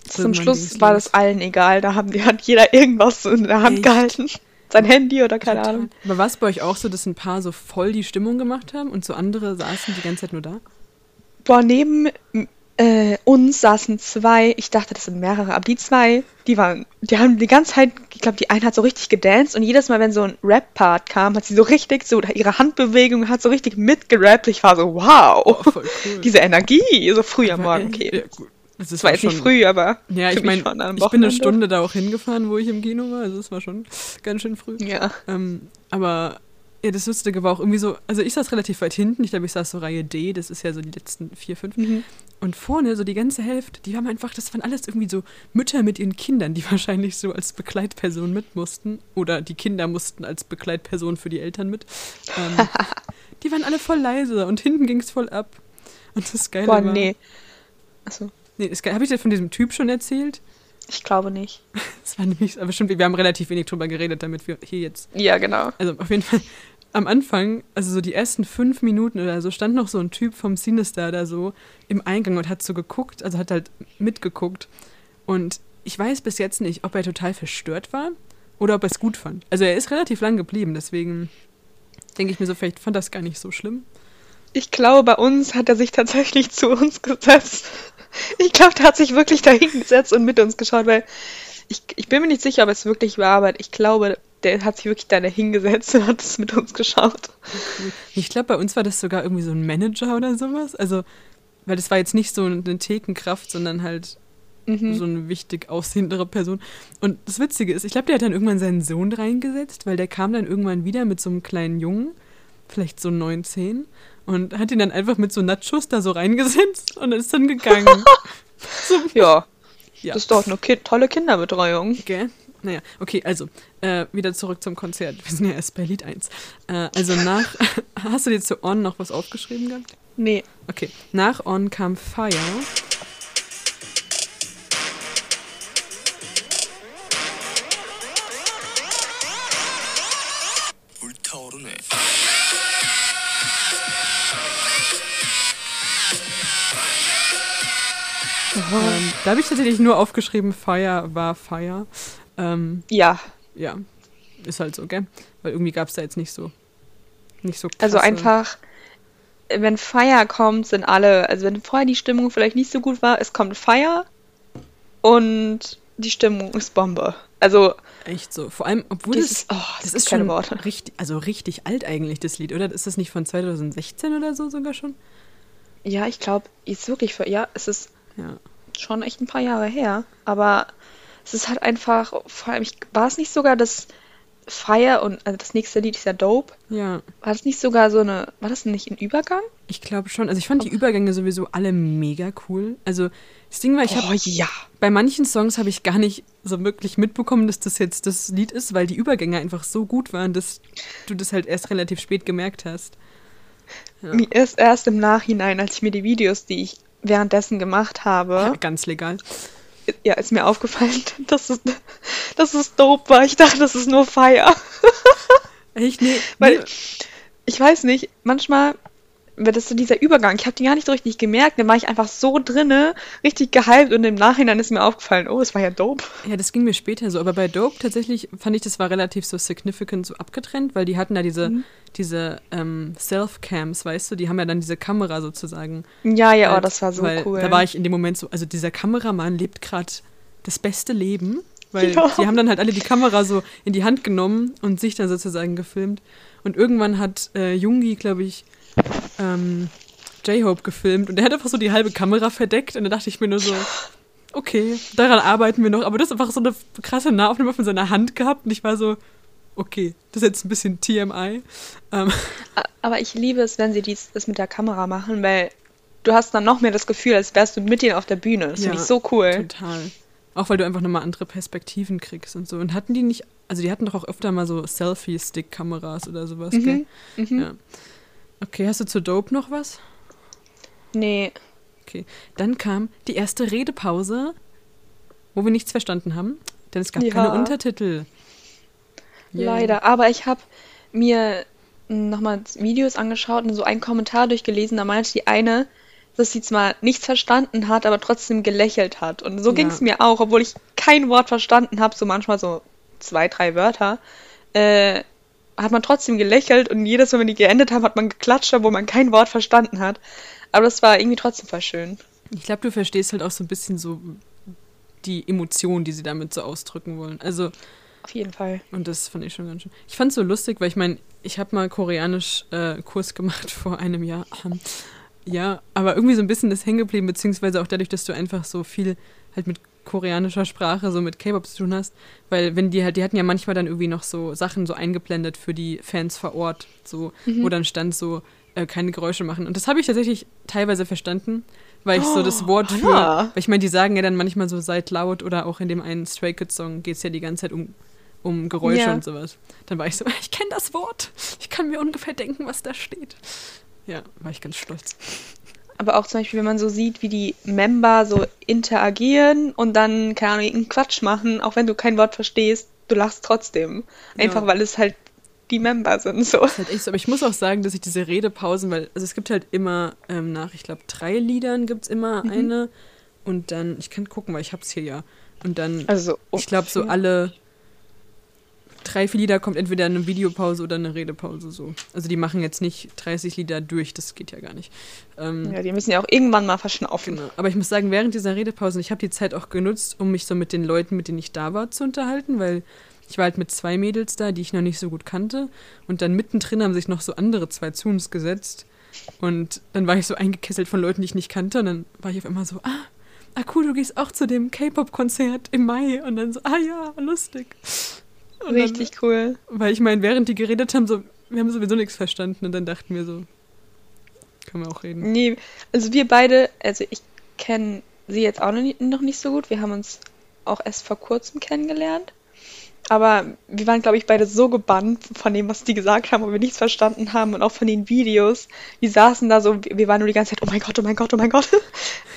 Zum Schluss war das allen egal. Da haben die, hat jeder irgendwas in der Hand Echt? gehalten. Sein Handy oder keine Total. Ahnung. Aber war es bei euch auch so, dass ein paar so voll die Stimmung gemacht haben und so andere saßen die ganze Zeit nur da? Boah, neben äh, uns saßen zwei, ich dachte, das sind mehrere, aber die zwei, die waren, die haben die ganze Zeit, ich glaube, die eine hat so richtig gedanced und jedes Mal, wenn so ein Rap-Part kam, hat sie so richtig so, ihre Handbewegung hat so richtig mitgerappt. Ich war so, wow, Oh, voll cool. diese Energie, so früh am Morgen, okay. Ja, gut. Das Das war jetzt nicht früh, aber Ja, ich meine, ich bin eine. Stunde da auch hingefahren, wo ich im Kino war. Also es war schon ganz schön früh. Ja. Ähm, aber ja, das Lustige war auch irgendwie so, also ich saß relativ weit hinten, ich glaube, ich saß so Reihe D, das ist ja so die letzten vier, fünf. Mhm. Und vorne, so die ganze Hälfte, die haben einfach, das waren alles irgendwie so Mütter mit ihren Kindern, die [LAUGHS] wahrscheinlich so als Begleitperson mit mussten. Oder die Kinder mussten als Begleitperson für die Eltern mit. Ähm, [LAUGHS] die waren alle voll leise und hinten ging es voll ab. Und das Geile Boah, war... nee. Achso, Nee, habe ich dir von diesem Typ schon erzählt? ich glaube nicht. [LAUGHS] Das war nämlich, aber stimmt, wir haben relativ wenig drüber geredet, damit wir hier jetzt Ja, genau. Also auf jeden Fall am Anfang, also so die ersten fünf Minuten oder so, stand noch so ein Typ vom Sinister da so im Eingang und hat so geguckt, also hat halt mitgeguckt. Und ich weiß bis jetzt nicht, ob er total verstört war oder ob er es gut fand. Also er ist relativ lang geblieben, deswegen denke ich mir so, vielleicht fand das gar nicht so schlimm. Ich glaube, bei uns hat er sich tatsächlich [LAUGHS] zu uns gesetzt. [LAUGHS] Ich glaube, der hat sich wirklich dahin gesetzt und mit uns geschaut, weil ich, ich bin mir nicht sicher, ob es wirklich war, aber ich glaube, der hat sich wirklich da hingesetzt und hat es mit uns geschaut. Ich glaube, bei uns war das sogar irgendwie so ein Manager oder sowas. Also, weil das war jetzt nicht so eine Thekenkraft, sondern halt Mhm. so eine wichtig aussehendere Person. Und das Witzige ist, ich glaube, der hat dann irgendwann seinen Sohn reingesetzt, weil der kam dann irgendwann wieder mit so einem kleinen Jungen, vielleicht so neun, zehn, und hat ihn dann einfach mit so Nachos da so reingesetzt und ist dann gegangen. [LAUGHS] Ja, ja. das ist doch eine ki tolle Kinderbetreuung. Gell? Naja, okay, also, äh, wieder zurück zum Konzert. Wir sind ja erst bei Lied 1. Äh, also nach, [LAUGHS] hast du dir zu On noch was aufgeschrieben gehabt? Nee, Okay, nach On kam Fire. Ähm, da habe ich tatsächlich nur aufgeschrieben, Fire war Fire. Ähm, ja. ja, ist halt so, gell? Weil irgendwie gab es da jetzt nicht so, nicht so Also krasse- einfach, wenn Fire kommt, sind alle, also wenn vorher die Stimmung vielleicht nicht so gut war, es kommt Fire und die Stimmung ist Bombe. Also, Echt so. Vor allem, obwohl Das das, ist- oh, das es ist schon Worte. richtig, also richtig alt eigentlich, das Lied, oder? Ist das nicht von 2016 oder so sogar schon? ja, ich glaube, ist wirklich für, ja, es ist Ja. Schon echt ein paar Jahre her, aber es ist halt einfach, vor allem, ich, war es nicht sogar das Fire und, also das nächste Lied ist ja Dope, Ja, war das nicht sogar so eine, war das nicht ein Übergang? ich glaube schon. Also ich fand die Übergänge sowieso alle mega cool. Also das Ding war, ich habe oh ja. bei manchen Songs habe ich gar nicht so wirklich mitbekommen, dass das jetzt das Lied ist, weil die Übergänge einfach so gut waren, dass du das halt erst relativ spät gemerkt hast. Ja. Mir ist erst im Nachhinein, als ich mir die Videos, die ich währenddessen gemacht habe, [LAUGHS] Ganz legal. ja, ist mir aufgefallen, [LAUGHS] dass es, dass es dope war. Ich dachte, das ist nur Fire. [LAUGHS] Echt? Nee. Weil, nee. ich weiß nicht, manchmal, das so dieser Übergang. Ich habe den gar nicht so richtig gemerkt. Dann war ich einfach so drinne, richtig gehypt und im Nachhinein ist mir aufgefallen, oh, es war ja dope. Ja, das ging mir später so. Aber bei Dope tatsächlich fand ich, das war relativ so significant so abgetrennt, weil die hatten da diese, Mhm. diese ähm, Self-Cams, weißt du, die haben ja dann diese Kamera sozusagen. Ja, ja, oh, halt, das war so cool. Da war ich in dem Moment so, also dieser Kameramann lebt gerade das beste Leben, weil Ja. die haben dann halt alle die Kamera so in die Hand genommen und sich dann sozusagen gefilmt. Und irgendwann hat äh, Jungi, glaube ich, ähm, J-Hope gefilmt und der hat einfach so die halbe Kamera verdeckt und da dachte ich mir nur so, okay, daran arbeiten wir noch. Aber das ist einfach so eine krasse Nahaufnahme von seiner Hand gehabt und ich war so, okay, das ist jetzt ein bisschen TMI. Ähm, Aber ich liebe es, wenn sie dies, das mit der Kamera machen, weil du hast dann noch mehr das Gefühl, als wärst du mit denen auf der Bühne. Das finde Ja, ich so cool. Total. Auch weil du einfach nochmal andere Perspektiven kriegst und so. Und hatten die nicht, also die hatten doch auch öfter mal so Selfie-Stick-Kameras oder sowas, gell? Mhm. Mhm. Ja. Okay, hast du zu Dope noch was? Nee, Okay. Dann kam die erste Redepause, wo wir nichts verstanden haben, denn es gab Ja. keine Untertitel. Yay. leider. Aber ich habe mir nochmal Videos angeschaut und so einen Kommentar durchgelesen. Da meinte die eine, dass sie zwar nichts verstanden hat, aber trotzdem gelächelt hat. Und so Ja. ging es mir auch, obwohl ich kein Wort verstanden habe, so manchmal so zwei, drei Wörter. Äh, hat man trotzdem gelächelt und jedes Mal, wenn die geendet haben, hat man geklatscht, obwohl man kein Wort verstanden hat. Aber das war irgendwie trotzdem voll schön. Ich glaube, du verstehst halt auch so ein bisschen so die Emotionen, die sie damit so ausdrücken wollen. Also, Auf jeden Fall. und das fand ich schon ganz schön. Ich fand es so lustig, weil ich meine, ich habe mal Koreanisch äh, Kurs gemacht [LAUGHS] vor einem Jahr. Ja, aber irgendwie so ein bisschen das hängen geblieben, beziehungsweise auch dadurch, dass du einfach so viel halt mit koreanischer Sprache, so mit K-Pop zu tun hast, weil wenn die halt, die hatten ja manchmal dann irgendwie noch so Sachen so eingeblendet für die Fans vor Ort, so, wo dann stand so, äh, keine Geräusche machen. Und das habe ich tatsächlich teilweise verstanden, weil ich so das Wort für, Hannah. weil ich meine, die sagen ja dann manchmal so seid laut oder auch in dem einen Stray Kids Song geht es ja die ganze Zeit um, um Geräusche Ja. und sowas. Dann war ich so, [LAUGHS] ich kenne das Wort, ich kann mir ungefähr denken, was da steht. Ja, war ich ganz stolz. Aber auch zum Beispiel, wenn man so sieht, wie die Member so interagieren und dann, keine Ahnung, irgendeinen Quatsch machen, auch wenn du kein Wort verstehst, du lachst trotzdem. Einfach Ja. weil es halt die Member sind, so. Das ist halt echt so. Aber ich muss auch sagen, dass ich diese Redepausen, weil, also es gibt halt immer ähm, nach, ich glaube, drei Liedern gibt es immer Mhm. eine. Und dann, ich kann gucken, weil ich hab's hier ja. Und dann, Also, ich glaube, so alle drei, vier Lieder kommt entweder eine Videopause oder eine Redepause so. Also die machen jetzt nicht 30 Lieder durch, das geht ja gar nicht. Ähm, Ja, die müssen ja auch irgendwann mal verschnaufen. Genau. Aber ich muss sagen, während dieser Redepausen, ich habe die Zeit auch genutzt, um mich so mit den Leuten, mit denen ich da war, zu unterhalten, weil ich war halt mit zwei Mädels da, die ich noch nicht so gut kannte. Und dann mittendrin haben sich noch so andere zwei zu uns gesetzt. Und dann war ich so eingekesselt von Leuten, die ich nicht kannte. Und dann war ich auf einmal so, ah, ah cool, du gehst auch zu dem K-Pop-Konzert im Mai. Und dann so, ah ja, lustig. Und Richtig cool. Dann, weil ich meine, während die geredet haben, so, wir haben sowieso nichts verstanden. Und dann dachten wir so, können wir auch reden. Nee, also wir beide, also ich kenne sie jetzt auch noch nicht, noch nicht so gut. Wir haben uns auch erst vor kurzem kennengelernt. Aber wir waren, glaube ich, beide so gebannt von dem, was die gesagt haben, wo wir nichts verstanden haben und auch von den Videos. Wir saßen da so, wir waren nur die ganze Zeit, oh mein Gott, oh mein Gott, oh mein Gott. [LAUGHS]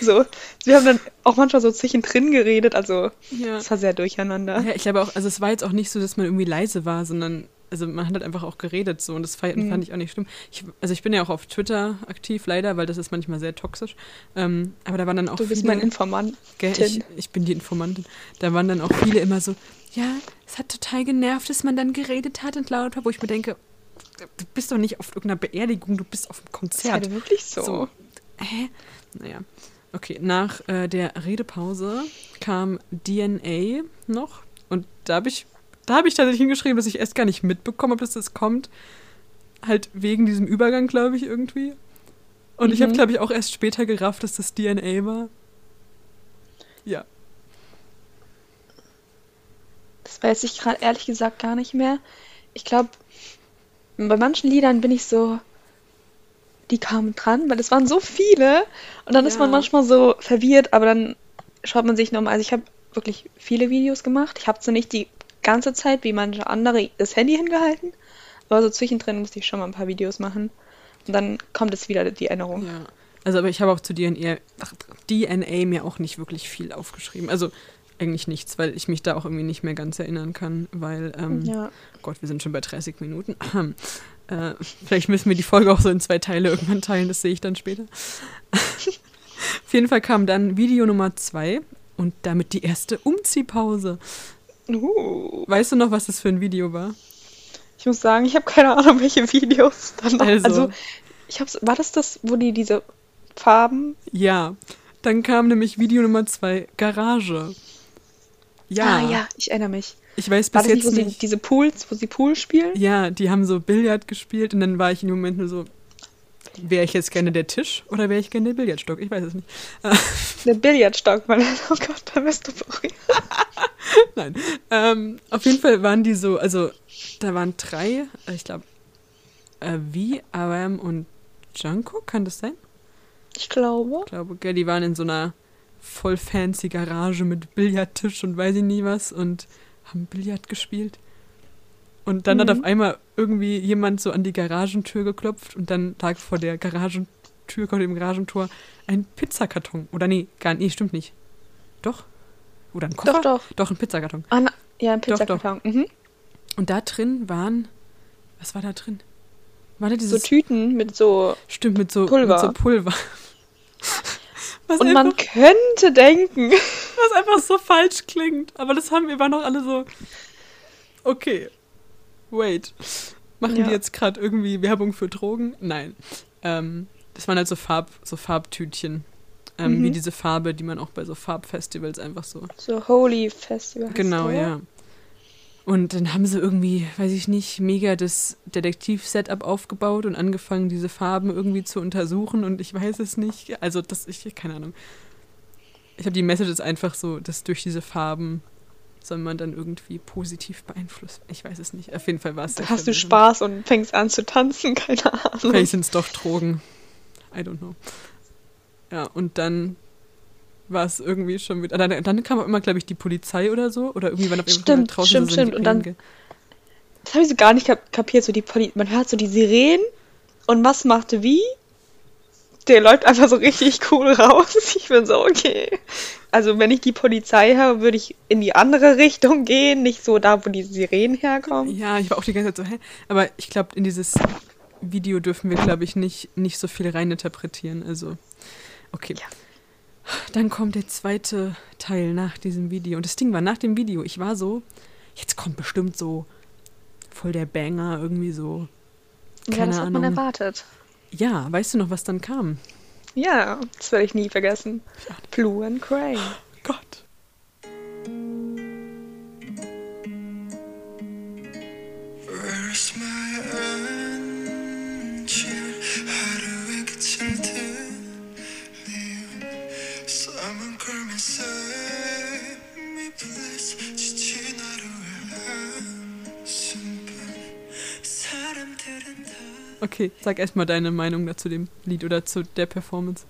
So. Wir haben dann auch manchmal so zwischendrin geredet, also Ja. es war sehr durcheinander. Ja, ich glaube auch, also es war jetzt auch nicht so, dass man irgendwie leise war, sondern also man hat halt einfach auch geredet so und das fand, Mhm. fand ich auch nicht schlimm. Ich, also ich bin ja auch auf Twitter aktiv leider, weil das ist manchmal sehr toxisch. Ähm, aber da waren dann auch Du bist viele, mein Informant. ich, ich bin die Informantin. Da waren dann auch viele immer so, ja, es hat total genervt, dass man dann geredet hat und laut war, wo ich mir denke, du bist doch nicht auf irgendeiner Beerdigung, du bist auf einem Ist Konzert. halt wirklich so. So. Hä? Naja. Okay, nach äh, der Redepause kam DNA noch. Und da habe ich, da habe ich tatsächlich hingeschrieben, dass ich erst gar nicht mitbekommen habe, dass das kommt. Halt wegen diesem Übergang, glaube ich, irgendwie. Und ich habe, Mhm. glaube ich, auch erst später gerafft, dass das DNA war. Ja. Das weiß ich gerade ehrlich gesagt gar nicht mehr. Ich glaube, bei manchen Liedern bin ich so, die kamen dran, weil es waren so viele und dann ist Ja. man manchmal so verwirrt, aber dann schaut man sich nochmal. Also ich habe wirklich viele Videos gemacht. Ich habe zwar nicht die ganze Zeit wie manche andere das Handy hingehalten, aber so zwischendrin musste ich schon mal ein paar Videos machen. Und dann kommt es wieder die Erinnerung. Ja. Also, aber ich habe auch zu DNA, ach, DNA mir auch nicht wirklich viel aufgeschrieben. Also, eigentlich nichts, weil ich mich da auch irgendwie nicht mehr ganz erinnern kann, weil, ähm, Ja. Gott, wir sind schon bei 30 Minuten. [CLEARS THROAT] Äh, vielleicht müssen wir die Folge auch so in zwei Teile irgendwann teilen, das sehe ich dann später. [LAUGHS] Auf jeden Fall kam dann Video Nummer zwei und damit die erste Umziehpause. Uh. Weißt du noch, was das für ein Video war? Ich muss sagen, ich habe keine Ahnung, welche Videos dann noch. Also. Also, ich hab's, war das das, wo die diese Farben? Ja. Dann kam nämlich Video Nummer zwei, Garage. Ja. Ah, ja, ich erinnere mich. Ich weiß War bis das nicht, wo jetzt sie nicht. diese Pools, wo sie Pool spielen? Ja, die haben so Billard gespielt und dann war ich dem Moment nur so, wäre ich jetzt gerne der Tisch oder wäre ich gerne der Billardstock? Ich weiß es nicht. [LAUGHS] Der Billardstock, weil, oh Gott, da bist du berührt. [LAUGHS] Nein. Ähm, auf jeden Fall waren die so, also da waren drei, äh, ich glaube, äh, wie, Aram und Junko, kann das sein? Ich glaube. Ich glaube, gell, die waren in so einer voll fancy Garage mit Billardtisch und weiß ich nie was und haben Billard gespielt. Und dann hat Mhm. auf einmal irgendwie jemand so an die Garagentür geklopft und dann lag vor der Garagentür, vor dem Garagentor ein Pizzakarton. Oder nee, gar nee, stimmt nicht. Doch? Oder ein Koffer? Doch, doch. Doch, ein Pizzakarton. Ah, na, ja, ein Doch, doch. Pizzakarton. Mhm. Und da drin waren. Was war da drin? War da So dieses. Tüten mit so. stimmt, mit so Pulver. Mit so Pulver. [LAUGHS] Was, Und einfach, man könnte denken. [LAUGHS] was einfach so falsch klingt. Aber das haben wir waren noch alle so. Okay. Wait. Machen Ja. die jetzt gerade irgendwie Werbung für Drogen? Nein. Ähm, das waren halt so, Farb, so Farbtütchen. Ähm, Mhm. Wie diese Farbe, die man auch bei so Farbfestivals einfach so So Holy Festival. Genau, der, ja. Und dann haben sie irgendwie, weiß ich nicht, mega das Detektiv-Setup aufgebaut und angefangen, diese Farben irgendwie zu untersuchen und ich weiß es nicht. Also, das, ich, keine Ahnung. Ich habe die Message ist einfach so, dass durch diese Farben soll man dann irgendwie positiv beeinflusst. Ich weiß es nicht. Auf jeden Fall war es Da hast du. Spaß und fängst an zu tanzen, [LAUGHS] keine Ahnung. Vielleicht sind es doch Drogen. I don't know. Ja, und dann war es irgendwie schon wieder. Dann, dann kam auch immer, glaube ich, die Polizei oder so. Oder irgendwie waren auf jeden Fall Stimmt, draußen stimmt, so stimmt. Und dann- Sirenen, Das habe ich so gar nicht kap kapiert. So die Poli man hört so die Sirenen und was macht wie? Der läuft einfach so richtig cool raus. [LAUGHS] Ich bin so, okay. Also wenn ich die Polizei höre, würde ich in die andere [LAUGHS] Richtung gehen, nicht so da, wo die Sirenen herkommen. Ja, ich war auch die ganze Zeit so, hä? Aber ich glaube, in dieses Video dürfen wir, glaube ich, nicht, nicht so viel reininterpretieren. Also, okay. Ja. Dann kommt der zweite Teil nach diesem Video. Und das Ding war, nach dem Video, ich war so, jetzt kommt bestimmt so voll der Banger, irgendwie so. ja, Keine das hat man erwartet. Ja, weißt du noch, was dann kam? Ja, das werde ich nie vergessen. Blue and Gray. Gott. Okay, sag erstmal deine Meinung dazu dem Lied oder zu der Performance.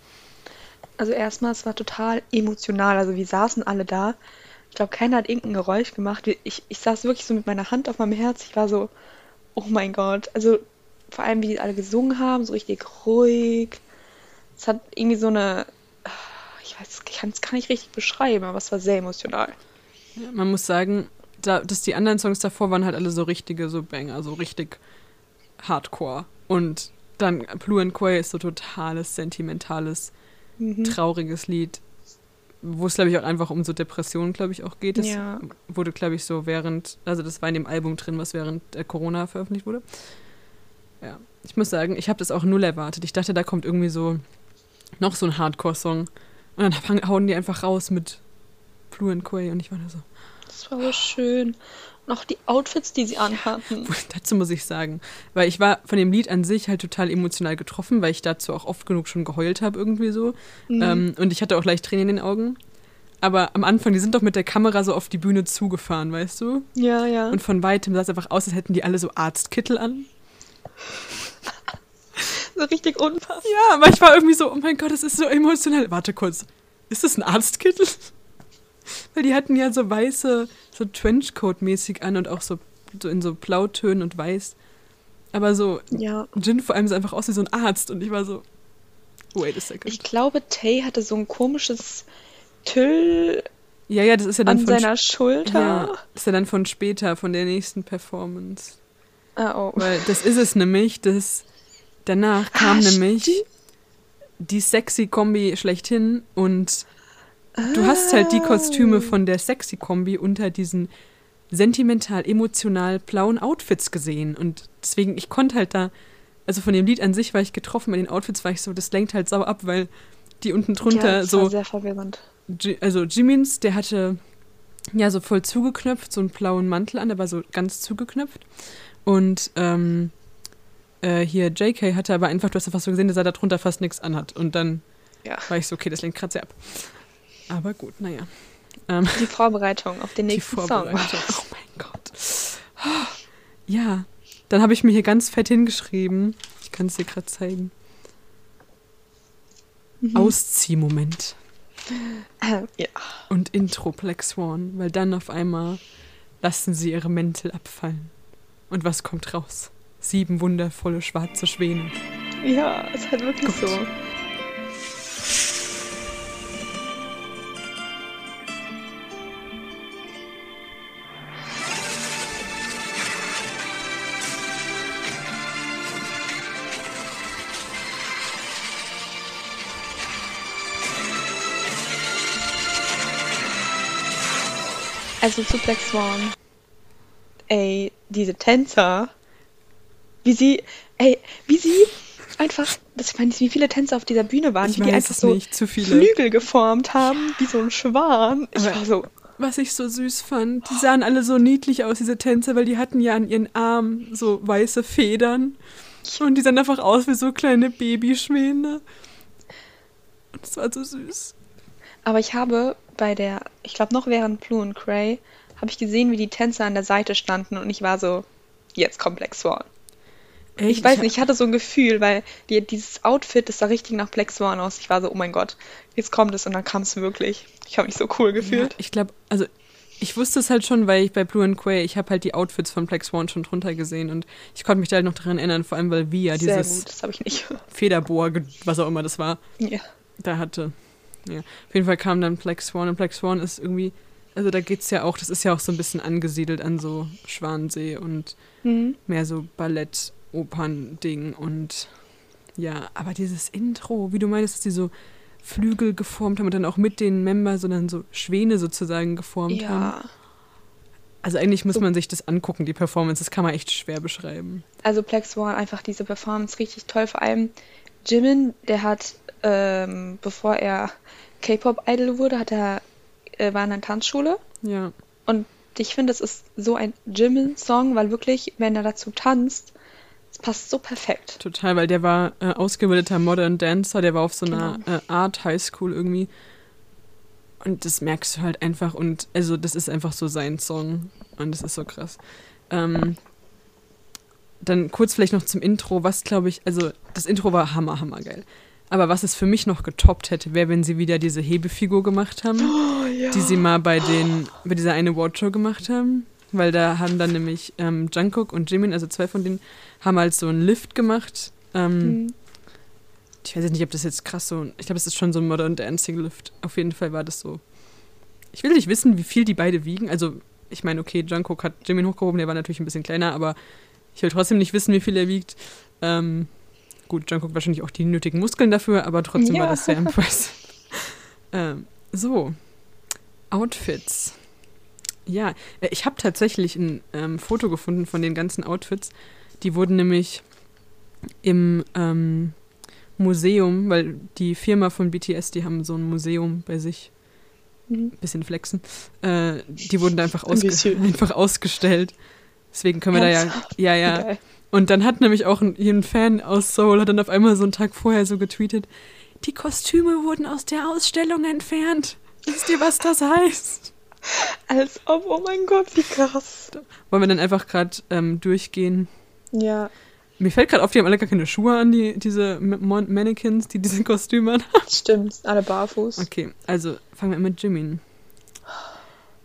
Also erstmal, es war total emotional. Also wir saßen alle da. Ich glaube, keiner hat irgendein Geräusch gemacht. Ich, ich saß wirklich so mit meiner Hand auf meinem Herz. Ich war so, oh mein Gott. Also vor allem, wie die alle gesungen haben, so richtig ruhig. Es hat irgendwie so eine, ich weiß, ich kann es gar nicht richtig beschreiben, aber es war sehr emotional. Ja, man muss sagen, da, dass die anderen Songs davor waren halt alle so richtige, so Banger, so richtig Hardcore. Und dann Blue and Quay ist so totales, sentimentales, Mhm. trauriges Lied, wo es, glaube ich, auch einfach um so Depressionen, glaube ich, auch geht. Das Ja. wurde, glaube ich, so während, also das war in dem Album drin, was während der Corona veröffentlicht wurde. Ja, ich muss sagen, ich habe das auch null erwartet. Ich dachte, da kommt irgendwie so noch so ein Hardcore-Song. Und dann fang- hauen die einfach raus mit Blue and Quay und ich war da so. Das war so schön. Auch die Outfits, die sie anhatten. Dazu muss ich sagen, weil ich war von dem Lied an sich halt total emotional getroffen, weil ich dazu auch oft genug schon geheult habe irgendwie so. Mhm. Ähm, und ich hatte auch leicht Tränen in den Augen. Aber am Anfang, die sind doch mit der Kamera so auf die Bühne zugefahren, weißt du? Ja, ja. Und von weitem sah es einfach aus, als hätten die alle so Arztkittel an. so richtig unpassend. Ja, aber ich war irgendwie so, oh mein Gott, das ist so emotional. Warte kurz, ist das ein Arztkittel? Weil die hatten ja so weiße, so Trenchcoat-mäßig an und auch so, so in so Blautönen und weiß. Aber so, Ja. Jin vor allem sah einfach aus wie so ein Arzt und ich war so, wait a second. Ich glaube, Tay hatte so ein komisches Tüll ja, ja, das ist ja dann an von seiner Schulter. ja, das ist ja dann von später, von der nächsten Performance. Ah, oh. Weil das ist es nämlich, das danach kam Ah, nämlich die sexy Kombi schlechthin und du hast halt die Kostüme von der sexy Kombi unter diesen sentimental, emotional blauen Outfits gesehen und deswegen, ich konnte halt da, also von dem Lied an sich war ich getroffen, bei den Outfits war ich so, das lenkt halt sauer ab, weil die unten drunter ja, das so war sehr verwirrend. Also Jimmins, der hatte ja so voll zugeknöpft, so einen blauen Mantel an, der war so ganz zugeknöpft. Und ähm, äh, hier JK hatte aber einfach, du hast einfach so gesehen, dass er da drunter fast nichts anhat. Und dann Ja. war ich so, okay, das lenkt gerade sehr ab. Aber gut, naja. Ähm, Die Vorbereitung auf den die nächsten Song. Vorbereitung. Oh mein Gott. Ja, dann habe ich mir hier ganz fett hingeschrieben. Ich kann es dir gerade zeigen. Mhm. Ausziehmoment. [LAUGHS] Ja. und Intro Black Swan, weil dann auf einmal lassen sie ihre Mäntel abfallen. Und was kommt raus? Sieben wundervolle schwarze Schwäne. ja, ist halt wirklich Gott. so. Also zu Black Swan. Ey, diese Tänzer. Wie sie, ey, wie sie einfach, das ich meine, wie viele Tänzer auf dieser Bühne waren, Ich wie die einfach so nicht. Flügel geformt haben, wie so ein Schwan. Ich Aber- war so, Was ich so süß fand, die sahen alle so niedlich aus, diese Tänzer, weil die hatten ja an ihren Armen so weiße Federn. Und die sahen einfach aus wie so kleine Babyschwäne. Und es war so süß. aber ich habe bei der, ich glaube noch während Blue and Cray, habe ich gesehen, wie die Tänzer an der Seite standen und ich war so, jetzt kommt Black Swan. Ey, Ich weiß nicht, ich hatte so ein Gefühl, weil die, dieses Outfit, das sah richtig nach Black Swan aus. Ich war so, oh mein Gott, jetzt kommt es und dann kam es wirklich. Ich habe mich so cool Ja, gefühlt. ich glaube, also ich wusste es halt schon, weil ich bei Blue and Quay, ich habe halt die Outfits von Black Swan schon drunter gesehen und ich konnte mich da halt noch daran erinnern, vor allem weil Via Sehr dieses gut. Federbohr, was auch immer das war, ja. da hatte. Ja. Auf jeden Fall kam dann Black Swan und Black Swan ist irgendwie, also da geht's ja auch, das ist ja auch so ein bisschen angesiedelt an so Schwansee und Mhm. mehr so Ballett, Opern-Ding und ja, aber dieses Intro, wie du meinst, dass die so Flügel geformt haben und dann auch mit den Member, sondern so Schwäne sozusagen geformt haben. Ja. Also eigentlich muss man sich das angucken, die Performance. Das kann man echt schwer beschreiben. Also Black Swan, einfach diese Performance richtig toll. Vor allem Jimin, der hat, ähm, bevor er K-Pop-Idol wurde, hat er, äh, war in einer Tanzschule. Ja. Und ich finde, das ist so ein Jimin-Song, weil wirklich, wenn er dazu tanzt, es passt so perfekt. Total, weil der war äh, ausgebildeter Modern Dancer, der war auf so einer Genau. äh, Art High School irgendwie. Und das merkst du halt einfach. Und also das ist einfach so sein Song. Und das ist so krass. Ähm, dann kurz vielleicht noch zum Intro, was glaube ich, also das Intro war hammer, hammer geil. Aber was es für mich noch getoppt hätte, wäre, wenn sie wieder diese Hebefigur gemacht haben. Oh ja. die sie mal bei den bei dieser eine Awardshow gemacht haben, weil da haben dann nämlich ähm, Jungkook und Jimin, also zwei von denen, haben halt so einen Lift gemacht. Ähm, Mhm. Ich weiß jetzt nicht, ob das jetzt krass so, ich glaube, es ist schon so ein Modern Dancing Lift. Auf jeden Fall war das so. Ich will nicht wissen, wie viel die beide wiegen. Also ich meine, okay, Jungkook hat Jimin hochgehoben, der war natürlich ein bisschen kleiner, aber ich will trotzdem nicht wissen, wie viel er wiegt. Ähm, gut, Jungkook wahrscheinlich auch die nötigen Muskeln dafür, aber trotzdem war Ja. das sehr impressive. [LAUGHS] ähm, so, Outfits. Ja, äh, ich habe tatsächlich ein ähm, Foto gefunden von den ganzen Outfits. Die wurden nämlich im ähm, Museum, weil die Firma von BTS, die haben so ein Museum bei sich, Mhm. bisschen flexen, äh, die wurden da einfach, Ein ausge bisschen. [LAUGHS] einfach ausgestellt. Deswegen können wir da ja, Ernsthaft? ja, ja. [LAUGHS] Geil. Und dann hat nämlich auch ein, ein Fan aus Seoul, hat dann auf einmal so einen Tag vorher so getweetet, die Kostüme wurden aus der Ausstellung entfernt. Wisst ihr, was das heißt? Als ob, oh mein Gott, wie krass. Wollen wir dann einfach gerade ähm, durchgehen? Ja, Mir fällt gerade auf, die haben alle gar keine Schuhe an, die, diese M- Mon Mannequins, die diese Kostüme [LAUGHS] an. stimmt. Alle barfuß. Okay, also fangen wir an mit Jimin.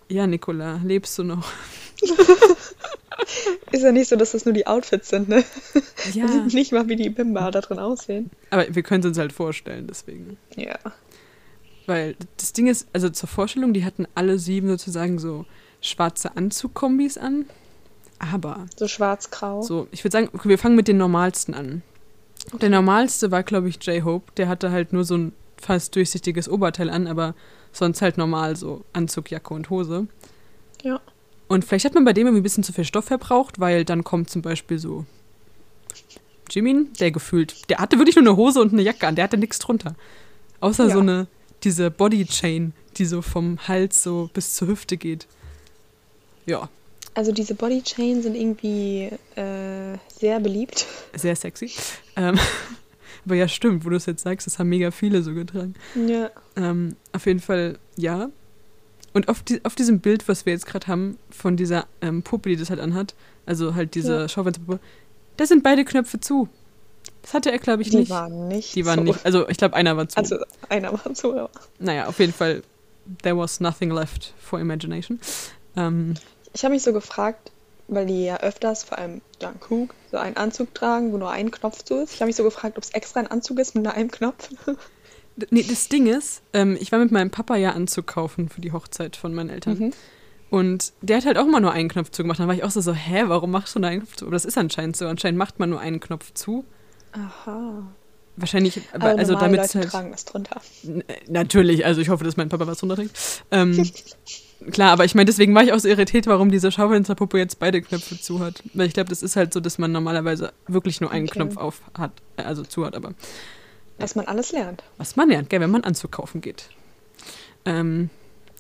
Ja, Nicola, lebst du noch? [LAUGHS] [LAUGHS] Ist ja nicht so, dass das nur die Outfits sind, ne? Ja. Wir nicht mal, wie die Bimba da drin aussehen. Aber wir können es uns halt vorstellen, deswegen. Ja. Weil das Ding ist, also zur Vorstellung, die hatten alle sieben sozusagen so schwarze Anzugkombis an. Aber So schwarz-grau. so, ich würde sagen, okay, wir fangen mit den normalsten an. Der normalste war, glaube ich, J-Hope. Der hatte halt nur so ein fast durchsichtiges Oberteil an, aber sonst halt normal so Anzug, Jacke und Hose. Ja. Und vielleicht hat man bei dem irgendwie ein bisschen zu viel Stoff verbraucht, weil dann kommt zum Beispiel so Jimin, der gefühlt, der hatte wirklich nur eine Hose und eine Jacke an, der hatte nichts drunter. Außer Ja. so eine, diese Bodychain, die so vom Hals so bis zur Hüfte geht. Ja, Also diese Bodychain sind irgendwie äh, sehr beliebt. sehr sexy. Ähm, [LAUGHS] aber ja, stimmt, wo du es jetzt sagst, das haben mega viele so getragen. Ja. Ähm, auf jeden Fall, ja. Und auf, die, auf diesem Bild, was wir jetzt gerade haben, von dieser ähm, Puppe, die das halt anhat, also halt diese Ja. Schaufensterpuppe, da sind beide Knöpfe zu. Das hatte er, glaube ich, Die nicht. waren nicht. die waren so. nicht. Also, ich glaube, einer war zu. Also einer war so. aber- naja, auf jeden Fall, there was nothing left for imagination. Ähm, Ich habe mich so gefragt, weil die ja öfters, vor allem Jungkook, so einen Anzug tragen, wo nur ein Knopf zu ist. Ich habe mich so gefragt, ob es extra ein Anzug ist mit nur einem Knopf. [LAUGHS] nee, das Ding ist, ähm, ich war mit meinem Papa ja Anzug kaufen für die Hochzeit von meinen Eltern. Mhm. Und der hat halt auch immer nur einen Knopf zugemacht. Dann war ich auch so, so hä, warum machst du nur einen Knopf zu? Aber das ist anscheinend so. Anscheinend macht man nur einen Knopf zu. Aha. Wahrscheinlich, aber, also damit Leute halt. tragen was drunter. N- Natürlich, also ich hoffe, dass mein Papa was runterträgt. Ähm, [LAUGHS] klar, aber ich meine, deswegen war ich auch so irritiert, warum diese Schaufensterpuppe jetzt beide Knöpfe zu hat. Weil ich glaube, das ist halt so, dass man normalerweise wirklich nur einen Okay. Knopf auf hat, äh, also zu hat, aber Was man alles lernt. was man lernt, gell, wenn man Anzug kaufen geht. Ähm,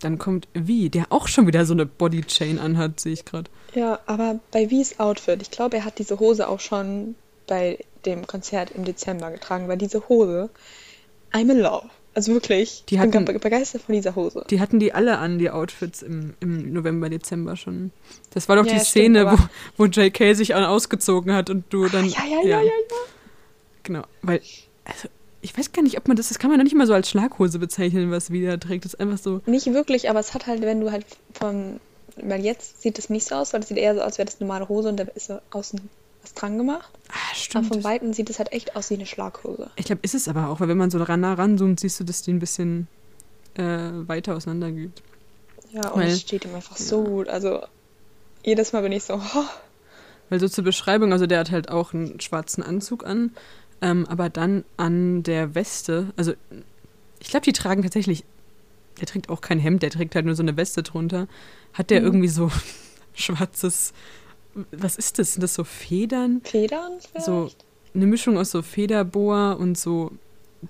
dann kommt Wie, der auch schon wieder so eine Bodychain anhat, sehe ich gerade. Ja, aber bei Wies Outfit, ich glaube, er hat diese Hose auch schon bei dem Konzert im Dezember getragen, weil diese Hose, I'm in love. Also wirklich, Die ich bin hatten- be- begeistert von dieser Hose. Die hatten die alle an, die Outfits im, im November, Dezember schon. Das war doch Ja, die ja, Szene, stimmt, wo, wo JK sich an ausgezogen hat und du dann. ja, ja, ja, ja, ja. Genau, weil, also, ich weiß gar nicht, ob man das, das kann man noch nicht mal so als Schlaghose bezeichnen, was wieder trägt. Das ist einfach so, Nicht wirklich, aber es hat halt, wenn du halt von, weil jetzt sieht es nicht so aus, weil es sieht eher so aus, als wäre das eine normale Hose und da ist so außen was dran gemacht. ah, Aber stimmt. von Weitem sieht es halt echt aus wie eine Schlaghose. Ich glaube, ist es aber auch, weil wenn man so ran, nah ranzoomt, siehst du, dass die ein bisschen äh, weiter auseinander geht. Ja, und Weil- es steht ihm einfach so gut. Also jedes Mal bin ich so, oh, [LAUGHS] Weil so zur Beschreibung, also der hat halt auch einen schwarzen Anzug an, ähm, aber dann an der Weste, also ich glaube, die tragen tatsächlich, der trägt auch kein Hemd, der trägt halt nur so eine Weste drunter, hat der Mhm. irgendwie so [LAUGHS] schwarzes, was ist das? Sind das so Federn? Federn vielleicht? So eine Mischung aus so Federboa und so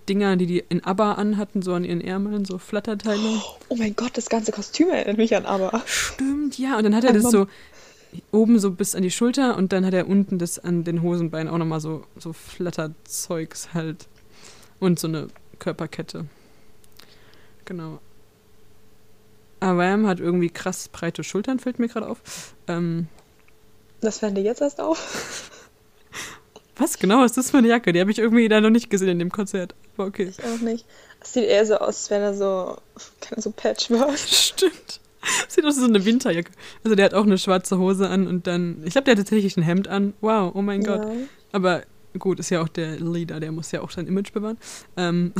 Dinger, die die in ABBA anhatten, so an ihren Ärmeln, so Flatterteile. Oh mein Gott, das ganze Kostüm erinnert mich an aber. Stimmt, ja. Und dann hat er das so oben so bis an die Schulter und dann hat er unten das an den Hosenbeinen auch nochmal so, so Flatterzeugs halt. Und so eine Körperkette. Genau. Aram hat irgendwie krass breite Schultern, fällt mir gerade auf. Ähm, Das fällt dir jetzt erst auf. [LAUGHS] was genau ist das für eine Jacke? Die habe ich irgendwie da noch nicht gesehen in dem Konzert. Aber okay. Ich auch nicht. Es sieht eher so aus, als wäre da so, [LAUGHS] so Patchwork. Stimmt. [LAUGHS] Sieht aus wie so eine Winterjacke. Also der hat auch eine schwarze Hose an und dann, ich glaube, der hat tatsächlich ein Hemd an. Wow, oh mein Gott. Ja. Aber gut, ist ja auch der Leader, der muss ja auch sein Image bewahren. Ähm,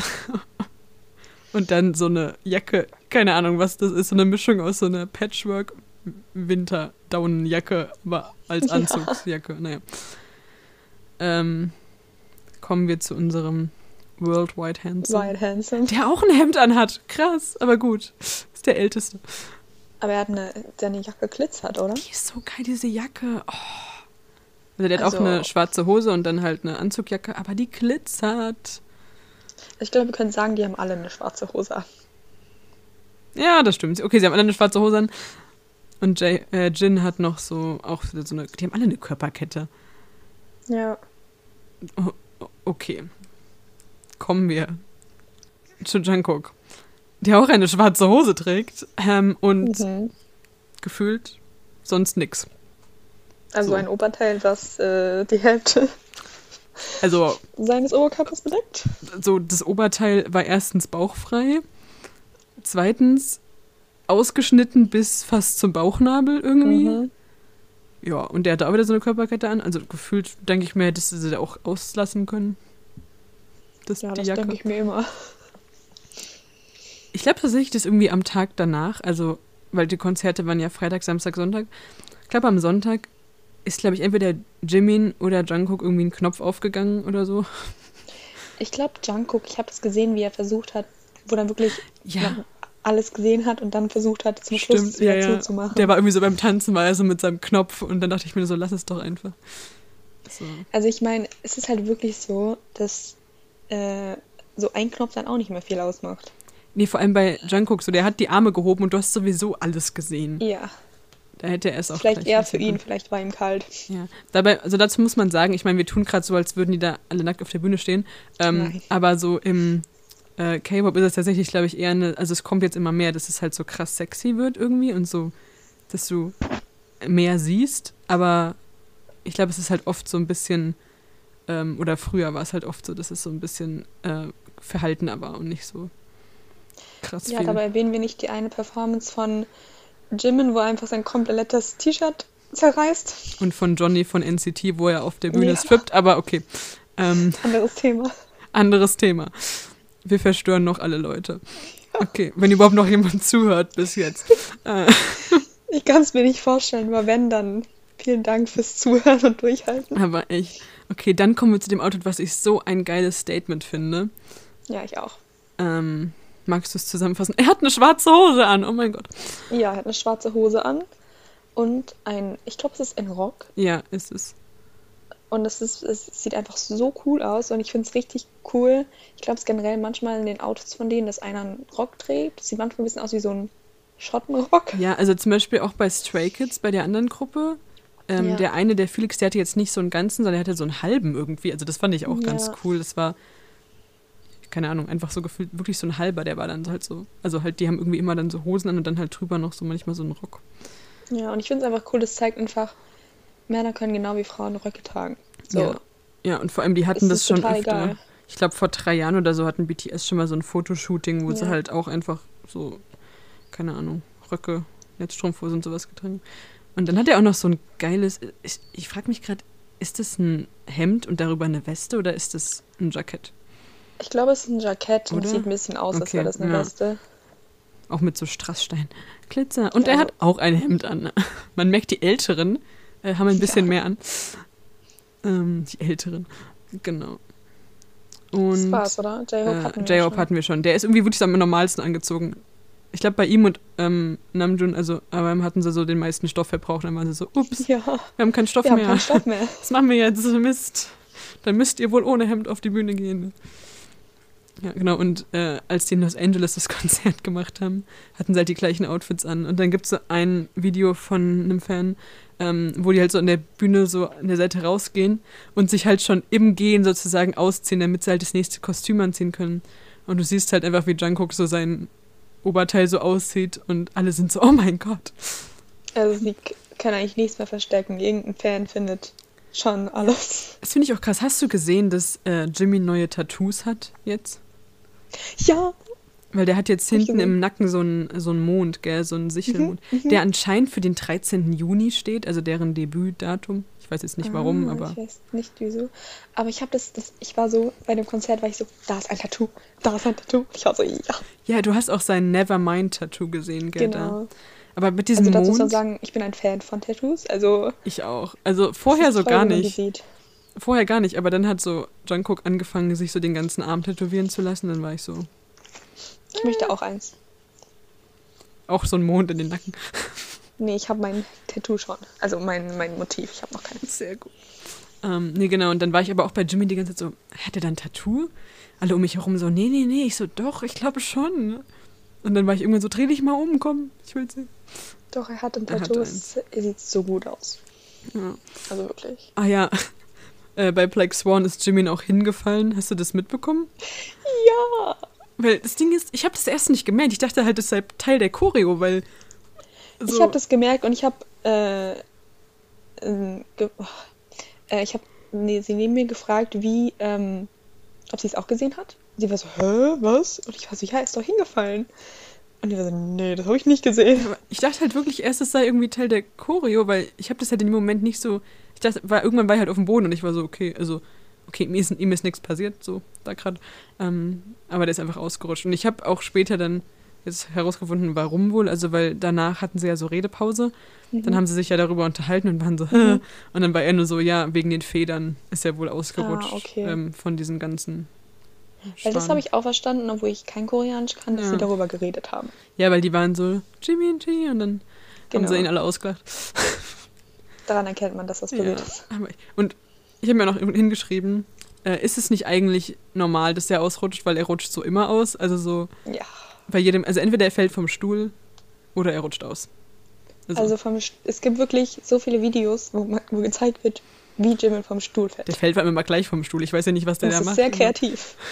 [LAUGHS] und dann so eine Jacke, keine Ahnung, was das ist, so eine Mischung aus so einer Patchwork-Winter-Daunenjacke, aber als Ja. Anzugsjacke. Naja. Ähm, kommen wir zu unserem Worldwide Handsome. Wild Handsome. Der auch ein Hemd anhat. Krass, aber gut. Ist der älteste. Aber er hat eine, seine Jacke glitzert, oder? Die ist so geil, diese Jacke. Oh. Also der hat Also- auch eine schwarze Hose und dann halt eine Anzugjacke, aber die glitzert. Ich glaube, wir können sagen, die haben alle eine schwarze Hose an. Ja, das stimmt. Okay, sie haben alle eine schwarze Hose an. Und Jay, äh, Jin hat noch so, auch so eine, die haben alle eine Körperkette. Ja. O- Okay. Kommen wir zu Jungkook, der auch eine schwarze Hose trägt ähm, und Mhm. gefühlt sonst nix. Also So. ein Oberteil, das äh, die Hälfte Also seines Oberkörpers bedeckt. so das Oberteil war erstens bauchfrei, zweitens ausgeschnitten bis fast zum Bauchnabel irgendwie. Mhm. Ja, und der hatte auch wieder so eine Körperkette an. Also gefühlt denke ich mir, hättest du sie auch auslassen können. Das, Ja, das denke ich mir immer. Ich glaube tatsächlich, dass irgendwie am Tag danach, also weil die Konzerte waren ja Freitag, Samstag, Sonntag. Ich glaube am Sonntag ist, glaube ich, entweder Jimin oder Jungkook irgendwie ein Knopf aufgegangen oder so. Ich glaube, Jungkook, ich habe das gesehen, wie er versucht hat, wo er wirklich Ja. alles gesehen hat und dann versucht hat, zum Schluss Stimmt, es wieder ja, ja. zuzumachen. Der war irgendwie so beim Tanzen, war er so mit seinem Knopf und dann dachte ich mir so, lass es doch einfach. So. Also ich meine, es ist halt wirklich so, dass äh, so ein Knopf dann auch nicht mehr viel ausmacht. Nee, vor allem bei Jungkook, so der hat die Arme gehoben und du hast sowieso alles gesehen. Ja, Da hätte er es auch vielleicht eher für ihn, können. vielleicht war ihm kalt. Ja, dabei, also dazu muss man sagen, ich meine, wir tun gerade so, als würden die da alle nackt auf der Bühne stehen. Ähm, aber so im äh, K-Pop ist es tatsächlich, glaube ich, eher eine, also es kommt jetzt immer mehr, dass es halt so krass sexy wird irgendwie und so, dass du mehr siehst. Aber ich glaube, es ist halt oft so ein bisschen, ähm, oder früher war es halt oft so, dass es so ein bisschen äh, verhaltener war und nicht so krass Ja, viel. dabei erwähnen wir nicht die eine Performance von Jimin, wo er einfach sein komplettes T-Shirt zerreißt. und von Johnny von NCT, wo er auf der Bühne Ja. strippt, aber okay. Ähm, Anderes Thema. Anderes Thema. Wir verstören noch alle Leute. Okay, wenn überhaupt noch jemand zuhört bis jetzt. Äh, [LAUGHS] Ich kann es mir nicht vorstellen, aber wenn, dann vielen Dank fürs Zuhören und Durchhalten. aber echt. Okay, dann kommen wir zu dem Outfit, was ich so ein geiles Statement finde. Ja, ich auch. Ähm, magst du es zusammenfassen? Er hat eine schwarze Hose an, oh mein Gott. Ja, er hat eine schwarze Hose an und ein, ich glaube, es ist ein Rock. Ja, ist es. Und es, ist, es sieht einfach so cool aus und ich finde es richtig cool. Ich glaube, es generell manchmal in den Outfits von denen, dass einer einen Rock trägt. Das sieht manchmal ein bisschen aus wie so ein Schottenrock. Ja, also zum Beispiel auch bei Stray Kids, bei der anderen Gruppe. Ähm, Ja. Der eine, der Felix, der hatte jetzt nicht so einen ganzen, sondern der hatte so einen halben irgendwie. Also das fand ich auch ganz Ja. cool. Das war, keine Ahnung, einfach so gefühlt, wirklich so ein halber, der war dann halt so. Also halt, die haben irgendwie immer dann so Hosen an und dann halt drüber noch so manchmal so einen Rock. Ja, und ich finde es einfach cool, das zeigt einfach, Männer können genau wie Frauen Röcke tragen. So. Ja. Ja, und vor allem, die hatten das ist schon öfter. egal. Ich glaube, vor drei Jahren oder so hatten BTS schon mal so ein Fotoshooting, wo sie Ja. halt auch einfach so, keine Ahnung, Röcke, Netzstrumpfhose und sowas getragen. Und dann hat er auch noch so ein geiles, ich, ich frage mich gerade, ist das ein Hemd und darüber eine Weste oder ist das ein Jackett? Ich glaube, es ist ein Jackett und sieht ein bisschen aus, als Okay, wäre das eine ja. Weste. Auch mit so Strassstein. Glitzer. Und Ja, er hat auch ein Hemd an. Man merkt, die Älteren äh, haben ein bisschen Ja. mehr an. Ähm, die Älteren. Genau. Das Und war's, oder? J-Hope äh, hatten schon. hatten wir schon. Der ist irgendwie wirklich am normalsten angezogen. Ich glaube, bei ihm und ähm, Namjoon, also aber hatten sie so den meisten Stoff verbraucht. Dann waren sie so, ups, Ja, wir haben keinen Stoff wir haben mehr. keinen Stoff mehr. [LAUGHS] Was machen wir jetzt? Mist. Dann müsst ihr wohl ohne Hemd auf die Bühne gehen. Ja, genau. Und äh, als die in Los Angeles das [LAUGHS] Konzert gemacht haben, hatten sie halt die gleichen Outfits an. Und dann gibt es so ein Video von einem Fan, ähm, wo die halt so an der Bühne so an der Seite rausgehen und sich halt schon im Gehen sozusagen ausziehen, damit sie halt das nächste Kostüm anziehen können. Und du siehst halt einfach, wie Jungkook so sein Oberteil so aussieht und alle sind so, oh mein Gott. Also sie kann eigentlich nichts mehr verstecken. Irgendein Fan findet schon alles. Das finde ich auch krass. Hast du gesehen, dass äh, Jimmy neue Tattoos hat jetzt? Ja, Weil der hat jetzt ich hinten im Nacken so einen so einen Mond, gell, so einen Sichelmond, Mhm, der anscheinend für den 13. Juni steht, also deren Debütdatum. Ich weiß jetzt nicht warum, Ah, aber Ich weiß nicht wieso. Aber ich habe das, das, ich war so, bei dem Konzert war ich so, da ist ein Tattoo, da ist ein Tattoo. Ich war so, ja, ja, du hast auch sein Nevermind-Tattoo gesehen, gell, da. genau. Aber mit diesem Also dazu Mond, sagen, ich bin ein Fan von Tattoos. Also ich auch. Also vorher so gar nicht. Vorher gar nicht, aber dann hat so Jungkook angefangen, sich so den ganzen Arm tätowieren zu lassen. Dann war ich so, Ich möchte auch eins. auch so ein Mond in den Nacken. Nee, ich habe mein Tattoo schon. Also mein, mein Motiv. Ich habe noch keins. Sehr gut. Ähm, nee, genau. Und dann war ich aber auch bei Jimmy die ganze Zeit so, hat er da ein Tattoo? Alle um mich herum so, nee, nee, nee. Ich so, doch, ich glaube schon. Und dann war ich irgendwann so, dreh dich mal um, komm, ich will sehen. Doch, er hat ein Er Tattoo. Es er sieht so gut aus. Ja. Also wirklich. Ah ja, äh, bei Black Swan ist Jimin auch hingefallen. Hast du das mitbekommen? Ja! Weil das Ding ist, ich habe das erst nicht gemerkt. Ich dachte halt, das sei Teil der Choreo, weil so, Ich habe das gemerkt und ich habe äh, ähm, oh, äh, ich habe nee, sie neben mir gefragt, wie ähm, ob sie es auch gesehen hat. Sie war so, hä, was? Und ich war so, ja, ist doch hingefallen. Und die war so, nee, das habe ich nicht gesehen. Ich dachte halt wirklich erst, es sei irgendwie Teil der Choreo, weil ich habe das halt in dem Moment nicht so. Ich dachte, war, irgendwann war ich halt auf dem Boden und ich war so, okay, also, okay, mir ist, ihm ist nichts passiert, so, da gerade. Ähm, aber der ist einfach ausgerutscht. Und ich habe auch später dann jetzt herausgefunden, warum wohl. Also, weil danach hatten sie ja so Redepause. Mhm. Dann haben sie sich ja darüber unterhalten und waren so, Mhm. [LAUGHS] und dann war er nur so, ja, wegen den Federn ist er wohl ausgerutscht Ah, okay. ähm, von diesen ganzen. Weil das habe ich auch verstanden, obwohl ich kein Koreanisch kann, dass Ja. sie darüber geredet haben. Ja, weil die waren so, Jimmy und G und dann haben Genau. sie ihn alle ausgelacht. [LAUGHS] Daran erkennt man, dass das berührt ist. aber, und ich habe mir noch hingeschrieben, äh, ist es nicht eigentlich normal, dass der ausrutscht, weil er rutscht so immer aus? Also so Ja. bei jedem, also entweder er fällt vom Stuhl oder er rutscht aus. Also vom, St- es gibt wirklich so viele Videos, wo, man- wo gezeigt wird, wie Jimin vom Stuhl fällt. der fällt vor allem immer gleich vom Stuhl. Ich weiß ja nicht, was der Das da ist macht. sehr aber- kreativ. [LAUGHS]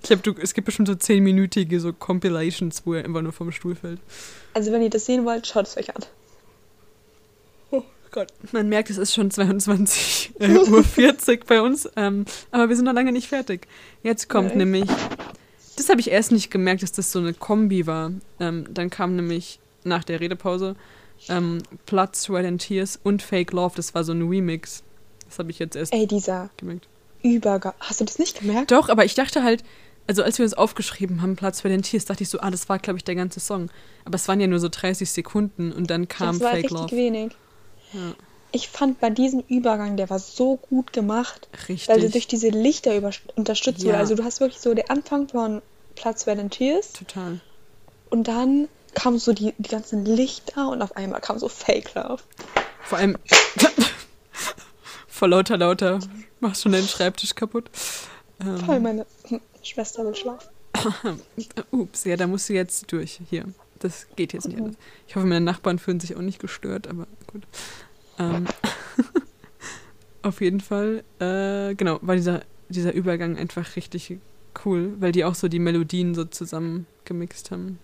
Ich glaube, es gibt bestimmt so zehnminütige so Compilations, wo er einfach nur vom Stuhl fällt. Also wenn ihr das sehen wollt, schaut es euch an. Gott. Man merkt, es ist schon 22 äh, Uhr 40 bei uns, ähm, aber wir sind noch lange nicht fertig. Jetzt kommt Nein. nämlich, das habe ich erst nicht gemerkt, dass das so eine Kombi war. Ähm, dann kam nämlich nach der Redepause ähm, Blood, Sweat and Tears und Fake Love. Das war so ein Remix. Das habe ich jetzt erst Ey, dieser gemerkt. Übergang. Hast du das nicht gemerkt? Doch, aber ich dachte halt, also als wir uns aufgeschrieben haben, Platz für den Tears, dachte ich so, ah, das war, glaube ich, der ganze Song. Aber es waren ja nur so 30 Sekunden und dann kam das war Fake richtig Love. wenig. Ja. Ich fand bei diesem Übergang, der war so gut gemacht, Richtig. weil er durch diese Lichter unterstützt wurde. Ja. Also du hast wirklich so den Anfang von Platz Tears Total. und dann kamen so die, die ganzen Lichter und auf einmal kam so Fake Love. Vor allem [LAUGHS] vor lauter, lauter, machst schon deinen Schreibtisch kaputt. Voll, Ähm, meine Schwester will schlafen. [LAUGHS] ups, ja, da musst du jetzt durch. Hier, das geht jetzt nicht anders. Ich hoffe, meine Nachbarn fühlen sich auch nicht gestört, aber gut. Ähm, [LAUGHS] auf jeden Fall, äh, genau, war dieser, dieser Übergang einfach richtig cool, weil die auch so die Melodien so zusammen gemixt haben.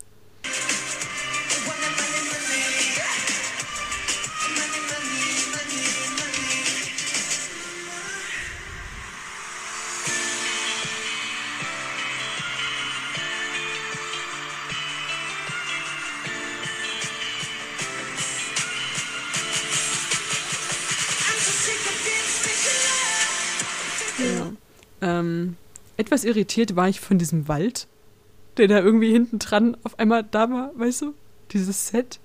Etwas irritiert war ich von diesem Wald, der da irgendwie hinten dran auf einmal da war, weißt du? Dieses Set.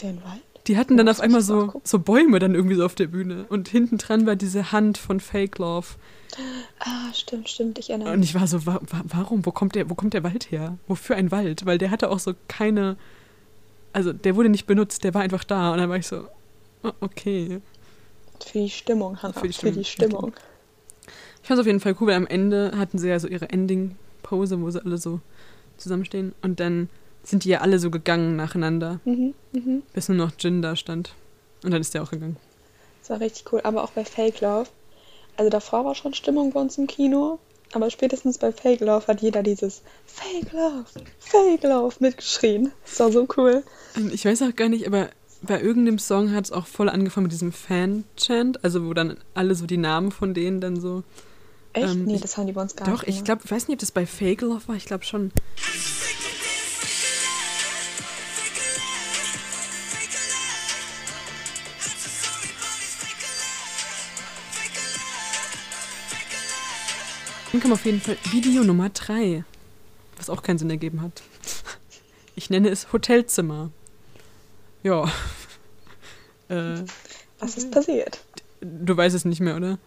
Den Wald? Die hatten dann Oh, auf einmal so, so Bäume dann irgendwie so auf der Bühne. Und hinten dran war diese Hand von Fake Love. Ah, stimmt, stimmt, ich erinnere Und mich. ich war so, wa wa warum? Wo kommt, der, wo kommt der Wald her? Wofür ein Wald? Weil der hatte auch so keine. Also, der wurde nicht benutzt, der war einfach da. Und dann war ich so, oh, okay. Für die Stimmung, Hannah. Für die Für die Stimmung. Stimmung. Ich fand es auf jeden Fall cool, weil am Ende hatten sie ja so ihre Ending-Pose, wo sie alle so zusammenstehen. Und dann sind die ja alle so gegangen nacheinander, Mhm, mhm. bis nur noch Jin da stand. Und dann ist der auch gegangen. Das war richtig cool. Aber auch bei Fake Love. Also davor war schon Stimmung bei uns im Kino. Aber spätestens bei Fake Love hat jeder dieses Fake Love, Fake Love mitgeschrien. Das war so cool. Ähm, Ich weiß auch gar nicht, aber bei irgendeinem Song hat es auch voll angefangen mit diesem Fan-Chant, also wo dann alle so die Namen von denen dann so. Echt? Ähm, nee, ich- das haben die bei uns gar Doch, nicht. ich gemacht. glaube, ich weiß nicht, ob das bei Fake Love war, ich glaube schon. Dann kam auf jeden Fall Video Nummer 3, was auch keinen Sinn ergeben hat. [LAUGHS] Ich nenne es Hotelzimmer. Ja. [LAUGHS] äh, Was ist passiert? du weißt es nicht mehr, oder?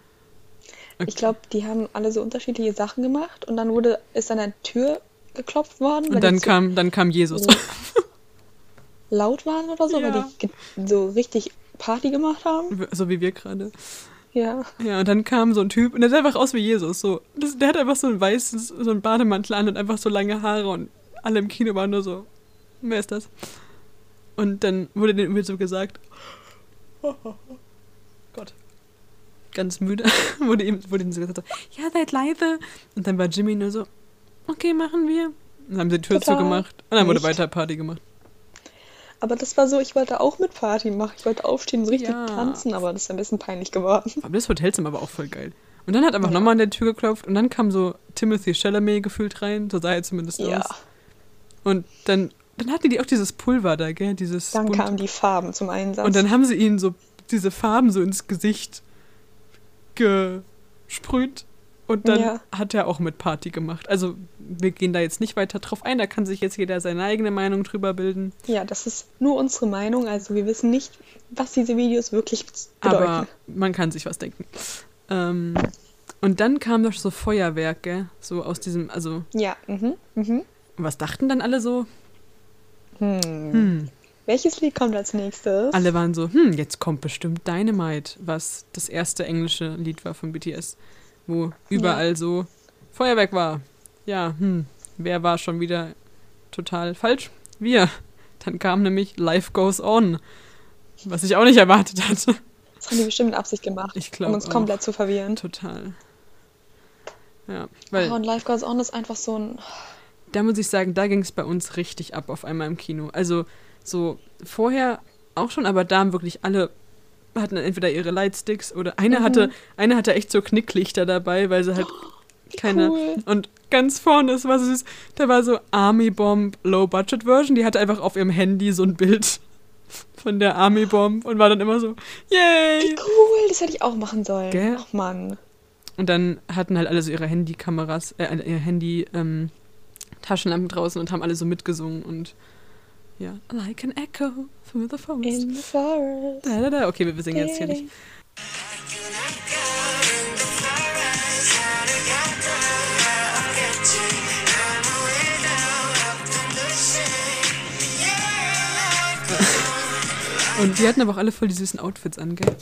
Okay. Ich glaube, die haben alle so unterschiedliche Sachen gemacht und dann wurde, ist an der Tür geklopft worden, Und dann die so kam, dann kam Jesus. [LAUGHS] laut waren oder so, Ja. weil die so richtig Party gemacht haben. So wie wir gerade. Ja. Ja, und dann kam so ein Typ und der sah einfach aus wie Jesus. So. Das, der hat einfach so ein weißes, so ein Bademantel an und einfach so lange Haare und alle im Kino waren nur so, wer ist das? Und dann wurde denen irgendwie so gesagt, ganz müde, wurde ihm, wurde ihnen so gesagt, so, ja, seid leise. Und dann war Jimmy nur so, okay, machen wir. Und dann haben sie die Tür Total. zugemacht und dann wurde Nicht. weiter Party gemacht. Aber das war so, ich wollte auch mit Party machen. Ich wollte aufstehen und so richtig Ja. tanzen, aber das ist ein bisschen peinlich geworden. Aber das Hotelzimmer war auch voll geil. Und dann hat einfach Ja. nochmal an der Tür geklopft und dann kam so Timothy Chalamet gefühlt rein, so sah er zumindest Ja. aus. Und dann, dann hatten die auch dieses Pulver da, gell, dieses Dann bunte- kamen die Farben zum Einsatz. Und dann haben sie ihnen so diese Farben so ins Gesicht gesprüht. Und dann Ja. hat er auch mit Party gemacht. Also wir gehen da jetzt nicht weiter drauf ein, da kann sich jetzt jeder seine eigene Meinung drüber bilden. Ja, das ist nur unsere Meinung. Also wir wissen nicht, was diese Videos wirklich bedeuten. Aber man kann sich was denken. Ähm, und dann kam doch so Feuerwerke, so aus diesem, also ja, mhm, mhm. was dachten dann alle so? Hm. Hm. Welches Lied kommt als nächstes? Alle waren so, hm, jetzt kommt bestimmt Dynamite, was das erste englische Lied war von BTS, wo überall so Feuerwerk war. Ja, hm, wer war schon wieder total falsch? Wir. Dann kam nämlich Life Goes On, was ich auch nicht erwartet hatte. Das haben die bestimmt mit Absicht gemacht, Ich glaub um uns komplett zu verwirren. Total. Ja, weil Oh, und Life Goes On ist einfach so ein... da muss ich sagen, da ging es bei uns richtig ab auf einmal im Kino. Also so vorher auch schon, aber da haben wirklich alle hatten entweder ihre Lightsticks oder eine Mhm. hatte eine hatte echt so Knicklichter dabei, weil sie halt [GASPS] keine cool. und ganz vorne ist was süß, da war so Army Bomb Low Budget Version, die hatte einfach auf ihrem Handy so ein Bild [LAUGHS] von der Army Bomb und war dann immer so yay Wie cool, das hätte ich auch machen sollen. Gell? Ach Mann. Und dann hatten halt alle so ihre Handykameras, äh, ihr Handy, ähm, Taschenlampen draußen und haben alle so mitgesungen und ja, like an echo through the forest. In the forest. Da, da, da. Okay, wir singen jetzt hier nicht. Und die hatten aber auch alle voll die süßen Outfits an, gell?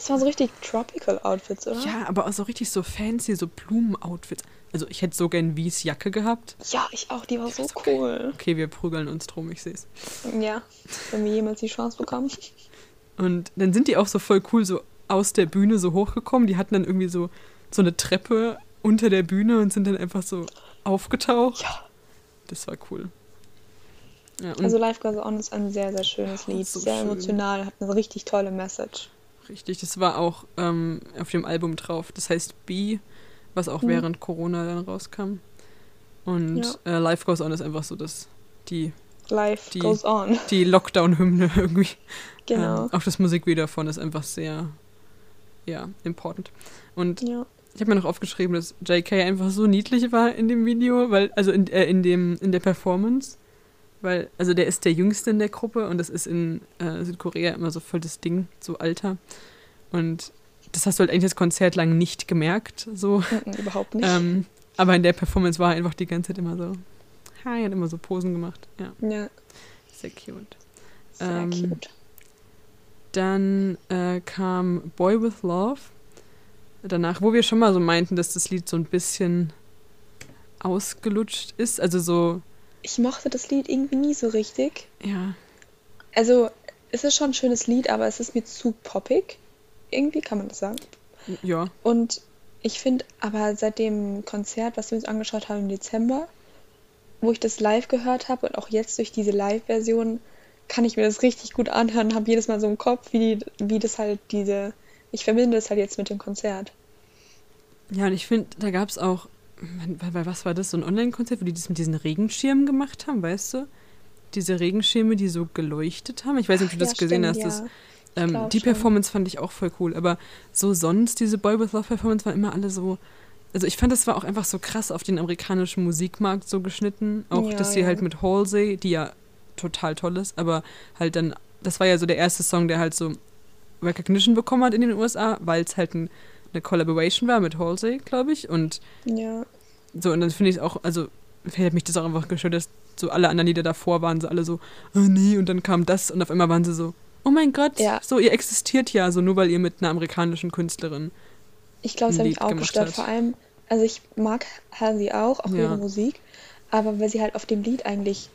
Das waren so richtig tropical Outfits, oder? Ja, aber auch so richtig so fancy, so Blumen-Outfits. Also ich hätte so gern Wies Jacke gehabt. Ja, ich auch. Die war so so cool. Okay, wir prügeln uns drum, ich seh's. Ja, wenn wir jemals die Chance bekommen. Und dann sind die auch so voll cool so aus der Bühne so hochgekommen. Die hatten dann irgendwie so, so eine Treppe unter der Bühne und sind dann einfach so aufgetaucht. Ja. Das war cool. Ja, Also Life Goes On ist ein sehr, sehr schönes Lied. so sehr schön. emotional, hat eine richtig tolle Message. Richtig, das war auch ähm, auf dem Album drauf. Das heißt B, was auch Mhm. während Corona dann rauskam. Und äh, Life Goes On ist einfach so das, die, Life Die- Goes On. die Lockdown-Hymne [LAUGHS] irgendwie. Genau. Ähm, auch das Musikvideo davon ist einfach sehr, ja, important. Und ja. Ich habe mir noch aufgeschrieben, dass JK einfach so niedlich war in dem Video, weil, also in, äh, in, dem, in der Performance. Weil, also der ist der Jüngste in der Gruppe und das ist in äh, Südkorea immer so voll das Ding, so Alter. Und das hast du halt eigentlich das Konzert lang nicht gemerkt, so. Mhm, überhaupt nicht. Ähm, aber in der Performance war er einfach die ganze Zeit immer so, hi, hat immer so Posen gemacht. Ja, ja, sehr cute. sehr ähm, cute. Dann äh, kam Boy with Love. Danach, wo wir schon mal so meinten, dass das Lied so ein bisschen ausgelutscht ist. Also so, Ich mochte das Lied irgendwie nie so richtig. ja, Also, es ist schon ein schönes Lied, aber es ist mir zu poppig. Irgendwie kann man das sagen. ja. Und ich finde aber seit dem Konzert, was wir uns angeschaut haben im Dezember, wo ich das live gehört habe und auch jetzt durch diese Live-Version, kann ich mir das richtig gut anhören, habe jedes Mal so im Kopf, wie, die, wie das halt diese. Ich verbinde das halt jetzt mit dem Konzert. Ja, und ich finde, da gab es auch, bei was war das, so ein Online-Konzert, wo die das mit diesen Regenschirmen gemacht haben, weißt du? Diese Regenschirme, die so geleuchtet haben. Ich weiß nicht, ob du das Ja, gesehen stimmt, hast. Das, ja. ähm, glaub die schon. Performance fand ich auch voll cool. Aber so sonst, diese Boy with Love Performance waren immer alle so. Also ich fand, das war auch einfach so krass auf den amerikanischen Musikmarkt so geschnitten. Auch, Ja, dass sie halt mit Halsey, die ja total toll ist, aber halt dann, das war ja so der erste Song, der halt so Recognition bekommen hat in den USA, weil es halt ein, eine Collaboration war mit Halsey, glaube ich. Und Ja. so, und dann finde ich es auch, also hat mich das auch einfach gestört, dass so alle anderen Lieder davor waren, so alle so, oh nee, und dann kam das und auf einmal waren sie so, oh mein Gott, Ja. so, ihr existiert ja, so nur weil ihr mit einer amerikanischen Künstlerin. Ich glaube, es hat mich auch gestört. hat. Vor allem, also ich mag Halsey auch, auch Ja. ihre Musik, aber weil sie halt auf dem Lied eigentlich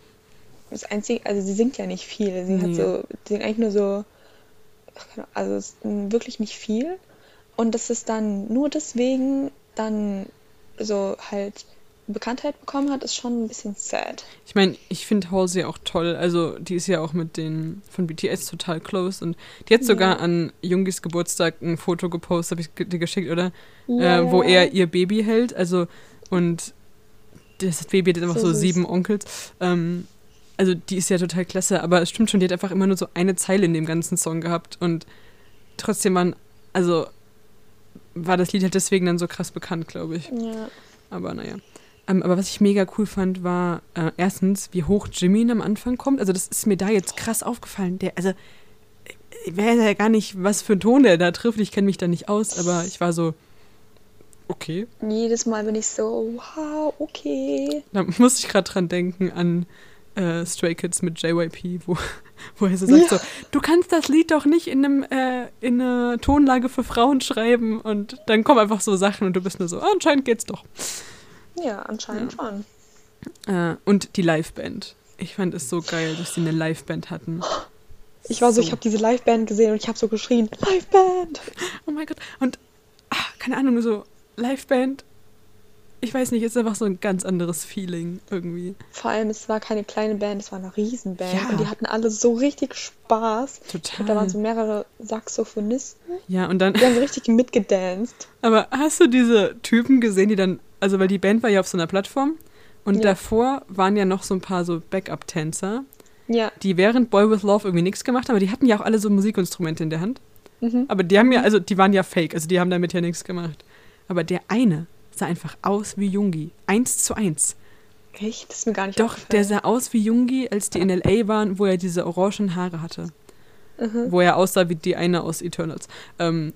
das einzige, also sie singt ja nicht viel. Sie hat Nee. so, sie singt eigentlich nur so, also es ist wirklich nicht viel. Und dass es dann nur deswegen dann so halt Bekanntheit bekommen hat, ist schon ein bisschen sad. Ich meine, ich finde Halsey auch toll, also die ist ja auch mit den von BTS total close und die hat sogar Ja. an Jungis Geburtstag ein Foto gepostet, habe ich dir geschickt, oder? Ja, äh, wo er ihr Baby hält, also und das Baby hat einfach So so, sieben Onkels. Ähm, also die ist ja total klasse, aber es stimmt schon, die hat einfach immer nur so eine Zeile in dem ganzen Song gehabt und trotzdem waren, also war das Lied halt deswegen dann so krass bekannt, glaube ich. Ja. Aber naja. Ähm, aber was ich mega cool fand, war äh, erstens, wie hoch Jimmy am Anfang kommt. Also das ist mir da jetzt krass aufgefallen. Der, also ich weiß ja gar nicht, was für einen Ton der da trifft. Ich kenne mich da nicht aus, aber ich war so, okay. Jedes Mal bin ich so, wow, okay. Da musste ich gerade dran denken an äh, Stray Kids mit JYP, wo, [LAUGHS] wo er so sagt Ja. so, du kannst das Lied doch nicht in, einem, äh, in einer Tonlage für Frauen schreiben und dann kommen einfach so Sachen und du bist nur so, anscheinend geht's doch. Ja, anscheinend schon. Äh, und die Liveband. Ich fand es so geil, dass sie eine Liveband hatten. Ich war so, ich habe diese Liveband gesehen und ich habe so geschrien, Liveband! Oh mein Gott. Und, ah, keine Ahnung, so Liveband, ich weiß nicht, ist einfach so ein ganz anderes Feeling irgendwie. Vor allem, es war keine kleine Band, es war eine Riesenband. Ja. Und die hatten alle so richtig Spaß. Total. Und da waren so mehrere Saxophonisten. Ja, und dann, Die haben so richtig mitgedanced. [LAUGHS] aber hast du diese Typen gesehen, die dann, also weil die Band war ja auf so einer Plattform und Ja. davor waren ja noch so ein paar so Backup-Tänzer, Ja. die während Boy With Love irgendwie nichts gemacht haben, aber die hatten ja auch alle so Musikinstrumente in der Hand. Mhm. Aber die haben ja, also die waren ja fake, also die haben damit ja nichts gemacht. Aber der eine sah einfach aus wie Jungi. Eins zu eins. Echt? Das ist mir gar nicht Doch, der sah aus wie Jungi, als die in L.A. waren, wo er diese orangen Haare hatte. Mhm. Wo er aussah wie die eine aus Eternals. Ähm,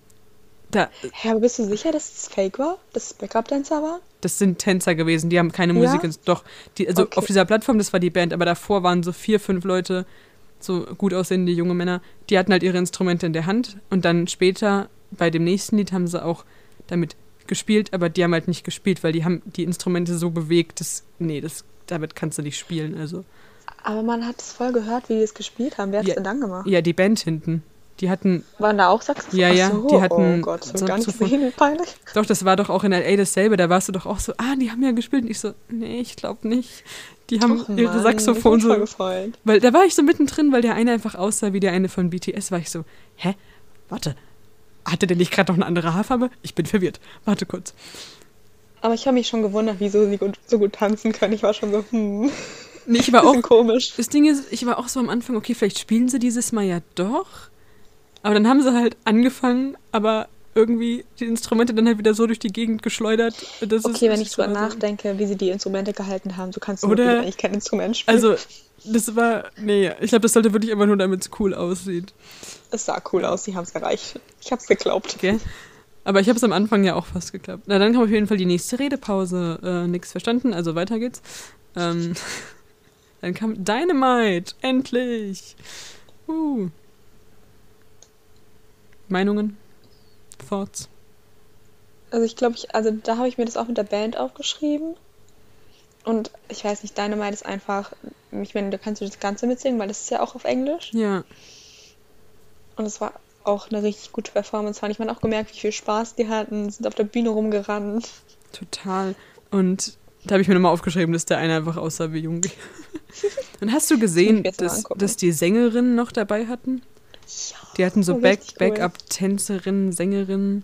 da, Hä, aber bist du sicher, dass es fake war? Dass es Backup-Dancer war? das sind Tänzer gewesen, die haben keine Ja? Musik. Doch, die, also Okay. auf dieser Plattform, das war die Band, aber davor waren so vier, fünf Leute, so gut aussehende junge Männer, die hatten halt ihre Instrumente in der Hand und dann später bei dem nächsten Lied haben sie auch damit gespielt, aber die haben halt nicht gespielt, weil die haben die Instrumente so bewegt, dass, nee, das, damit kannst du nicht spielen, also. Aber man hat es voll gehört, wie die es gespielt haben. Wer hat es Ja. denn dann gemacht? Ja, die Band hinten, die hatten Waren da auch Saxophon? Ja, ja, so, die hatten Oh Gott, gesehen, wie peinlich. Doch, das war doch auch in L.A. dasselbe. Da warst du doch auch so, ah, die haben ja gespielt. Und ich so, nee, ich glaube nicht. Die haben Och, ihre Mann, Saxophon so. gefreut. Weil da war ich so mittendrin, weil der eine einfach aussah wie der eine von BTS. War ich so, hä? Warte. Hatte der nicht gerade noch eine andere Haarfarbe? Ich bin verwirrt. Warte kurz. Aber ich habe mich schon gewundert, wieso sie gut, so gut tanzen können. Ich war schon so, hm, Nee, ich war auch. [LAUGHS] komisch. Das Ding ist, ich war auch so am Anfang, okay, vielleicht spielen sie dieses Mal ja doch. Aber dann haben sie halt angefangen, aber irgendwie die Instrumente dann halt wieder so durch die Gegend geschleudert. Das ist- Okay, wenn das ich ist drüber nachdenke, wie sie die Instrumente gehalten haben, so kannst du Oder- eigentlich kein Instrument spielen. Also, das war. Nee, ich glaube, das sollte wirklich einfach nur, damit es cool aussieht. Es sah cool aus, sie haben es erreicht. Ich habe es geglaubt. Gell? Aber ich habe es am Anfang ja auch fast geklappt. Na, dann kam auf jeden Fall die nächste Redepause. Äh, nix verstanden, also weiter geht's. Ähm, [LAUGHS] dann kam Dynamite, endlich. Uh. Meinungen? Thoughts? Also ich glaube, ich, also da habe ich mir das auch mit der Band aufgeschrieben. Und ich weiß nicht, Dynamite ist einfach, ich meine, da kannst du das Ganze mitsingen, weil das ist ja auch auf Englisch. Ja, Und es war auch eine richtig gute Performance. Fand ich man auch gemerkt, wie viel Spaß die hatten, sind auf der Bühne rumgerannt. total. Und da habe ich mir nochmal aufgeschrieben, dass der eine einfach aussah wie Jungi. [LAUGHS] Und hast du gesehen, dass, dass die Sängerinnen noch dabei hatten? Ja, Die hatten so war Back, richtig cool. Backup-Tänzerinnen, Sängerinnen.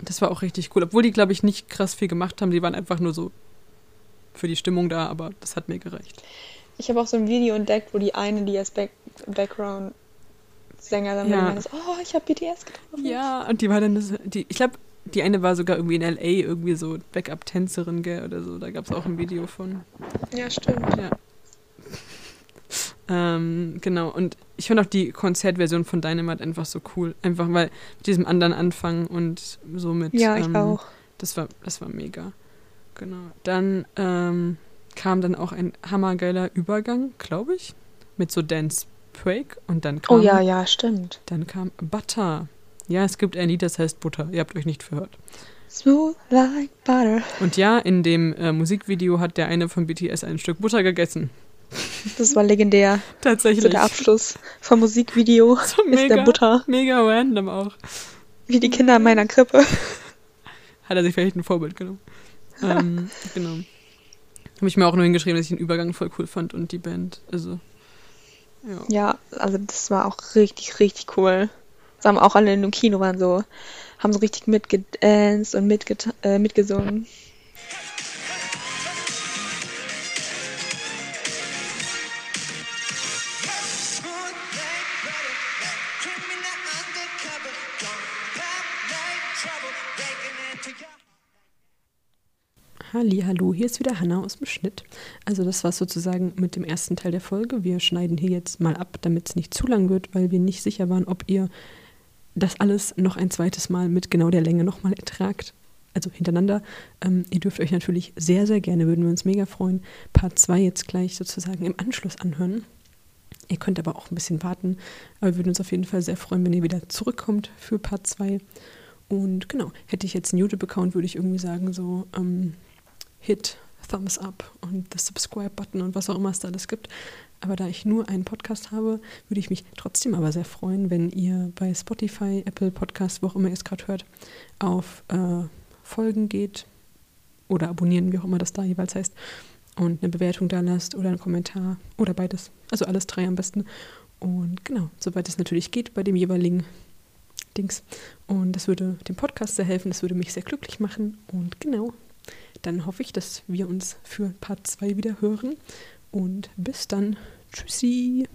Das war auch richtig cool. Obwohl die, glaube ich, nicht krass viel gemacht haben. Die waren einfach nur so für die Stimmung da, aber das hat mir gereicht. Ich habe auch so ein Video entdeckt, wo die eine, die als Back Background-Sängerin Ja. war, die so, oh, ich habe BTS getroffen. Ja, und die war dann, das, die, ich glaube, die eine war sogar irgendwie in L.A. irgendwie so Backup-Tänzerin, gell, oder so. Da gab es auch ein Video von. Ja, stimmt. Ja. Ähm, genau, und ich fand auch die Konzertversion von Dynamite einfach so cool. Einfach weil mit diesem anderen Anfang und so mit. Ja, ich ähm, auch. Das war, das war mega. Genau. Dann ähm, kam dann auch ein hammergeiler Übergang, glaube ich, mit so Dance Break und dann kam, Oh ja, ja, stimmt. dann kam Butter. Ja, es gibt ein Lied, das heißt Butter. Ihr habt euch nicht verhört. Smooth like butter. Und ja, in dem äh, Musikvideo hat der eine von BTS ein Stück Butter gegessen. Das war legendär. Tatsächlich. So der Abschluss vom Musikvideo [LAUGHS] So ist mega, der Butter. mega random auch. Wie die Kinder in meiner Krippe. [LAUGHS] Hat er sich vielleicht ein Vorbild genommen. ähm, [LAUGHS] genau. Habe ich mir auch nur hingeschrieben, dass ich den Übergang voll cool fand und die Band. Also, ja. Ja, also das war auch richtig, richtig cool. Das haben auch alle in dem Kino waren so, haben so richtig mitgedanced und mitget äh, mitgesungen. Hallo, hier ist wieder Hanna aus dem Schnitt. Also das war sozusagen mit dem ersten Teil der Folge. Wir schneiden hier jetzt mal ab, damit es nicht zu lang wird, weil wir nicht sicher waren, ob ihr das alles noch ein zweites Mal mit genau der Länge nochmal ertragt. Also hintereinander. Ähm, ihr dürft euch natürlich sehr, sehr gerne, würden wir uns mega freuen, Part 2 jetzt gleich sozusagen im Anschluss anhören. Ihr könnt aber auch ein bisschen warten, aber wir würden uns auf jeden Fall sehr freuen, wenn ihr wieder zurückkommt für Part 2. Und genau, hätte ich jetzt einen YouTube-Account, würde ich irgendwie sagen, so ähm, Hit, Thumbs Up und the Subscribe-Button und was auch immer es da alles gibt. Aber da ich nur einen Podcast habe, würde ich mich trotzdem aber sehr freuen, wenn ihr bei Spotify, Apple Podcast, wo auch immer ihr es gerade hört, auf äh, Folgen geht oder abonnieren, wie auch immer das da jeweils heißt, und eine Bewertung da lasst oder einen Kommentar oder beides. Also alles drei am besten. Und genau, soweit es natürlich geht bei dem jeweiligen Dings. Und das würde dem Podcast sehr helfen, das würde mich sehr glücklich machen. Und genau, dann hoffe ich, dass wir uns für Part 2 wieder hören. Und bis dann. Tschüssi.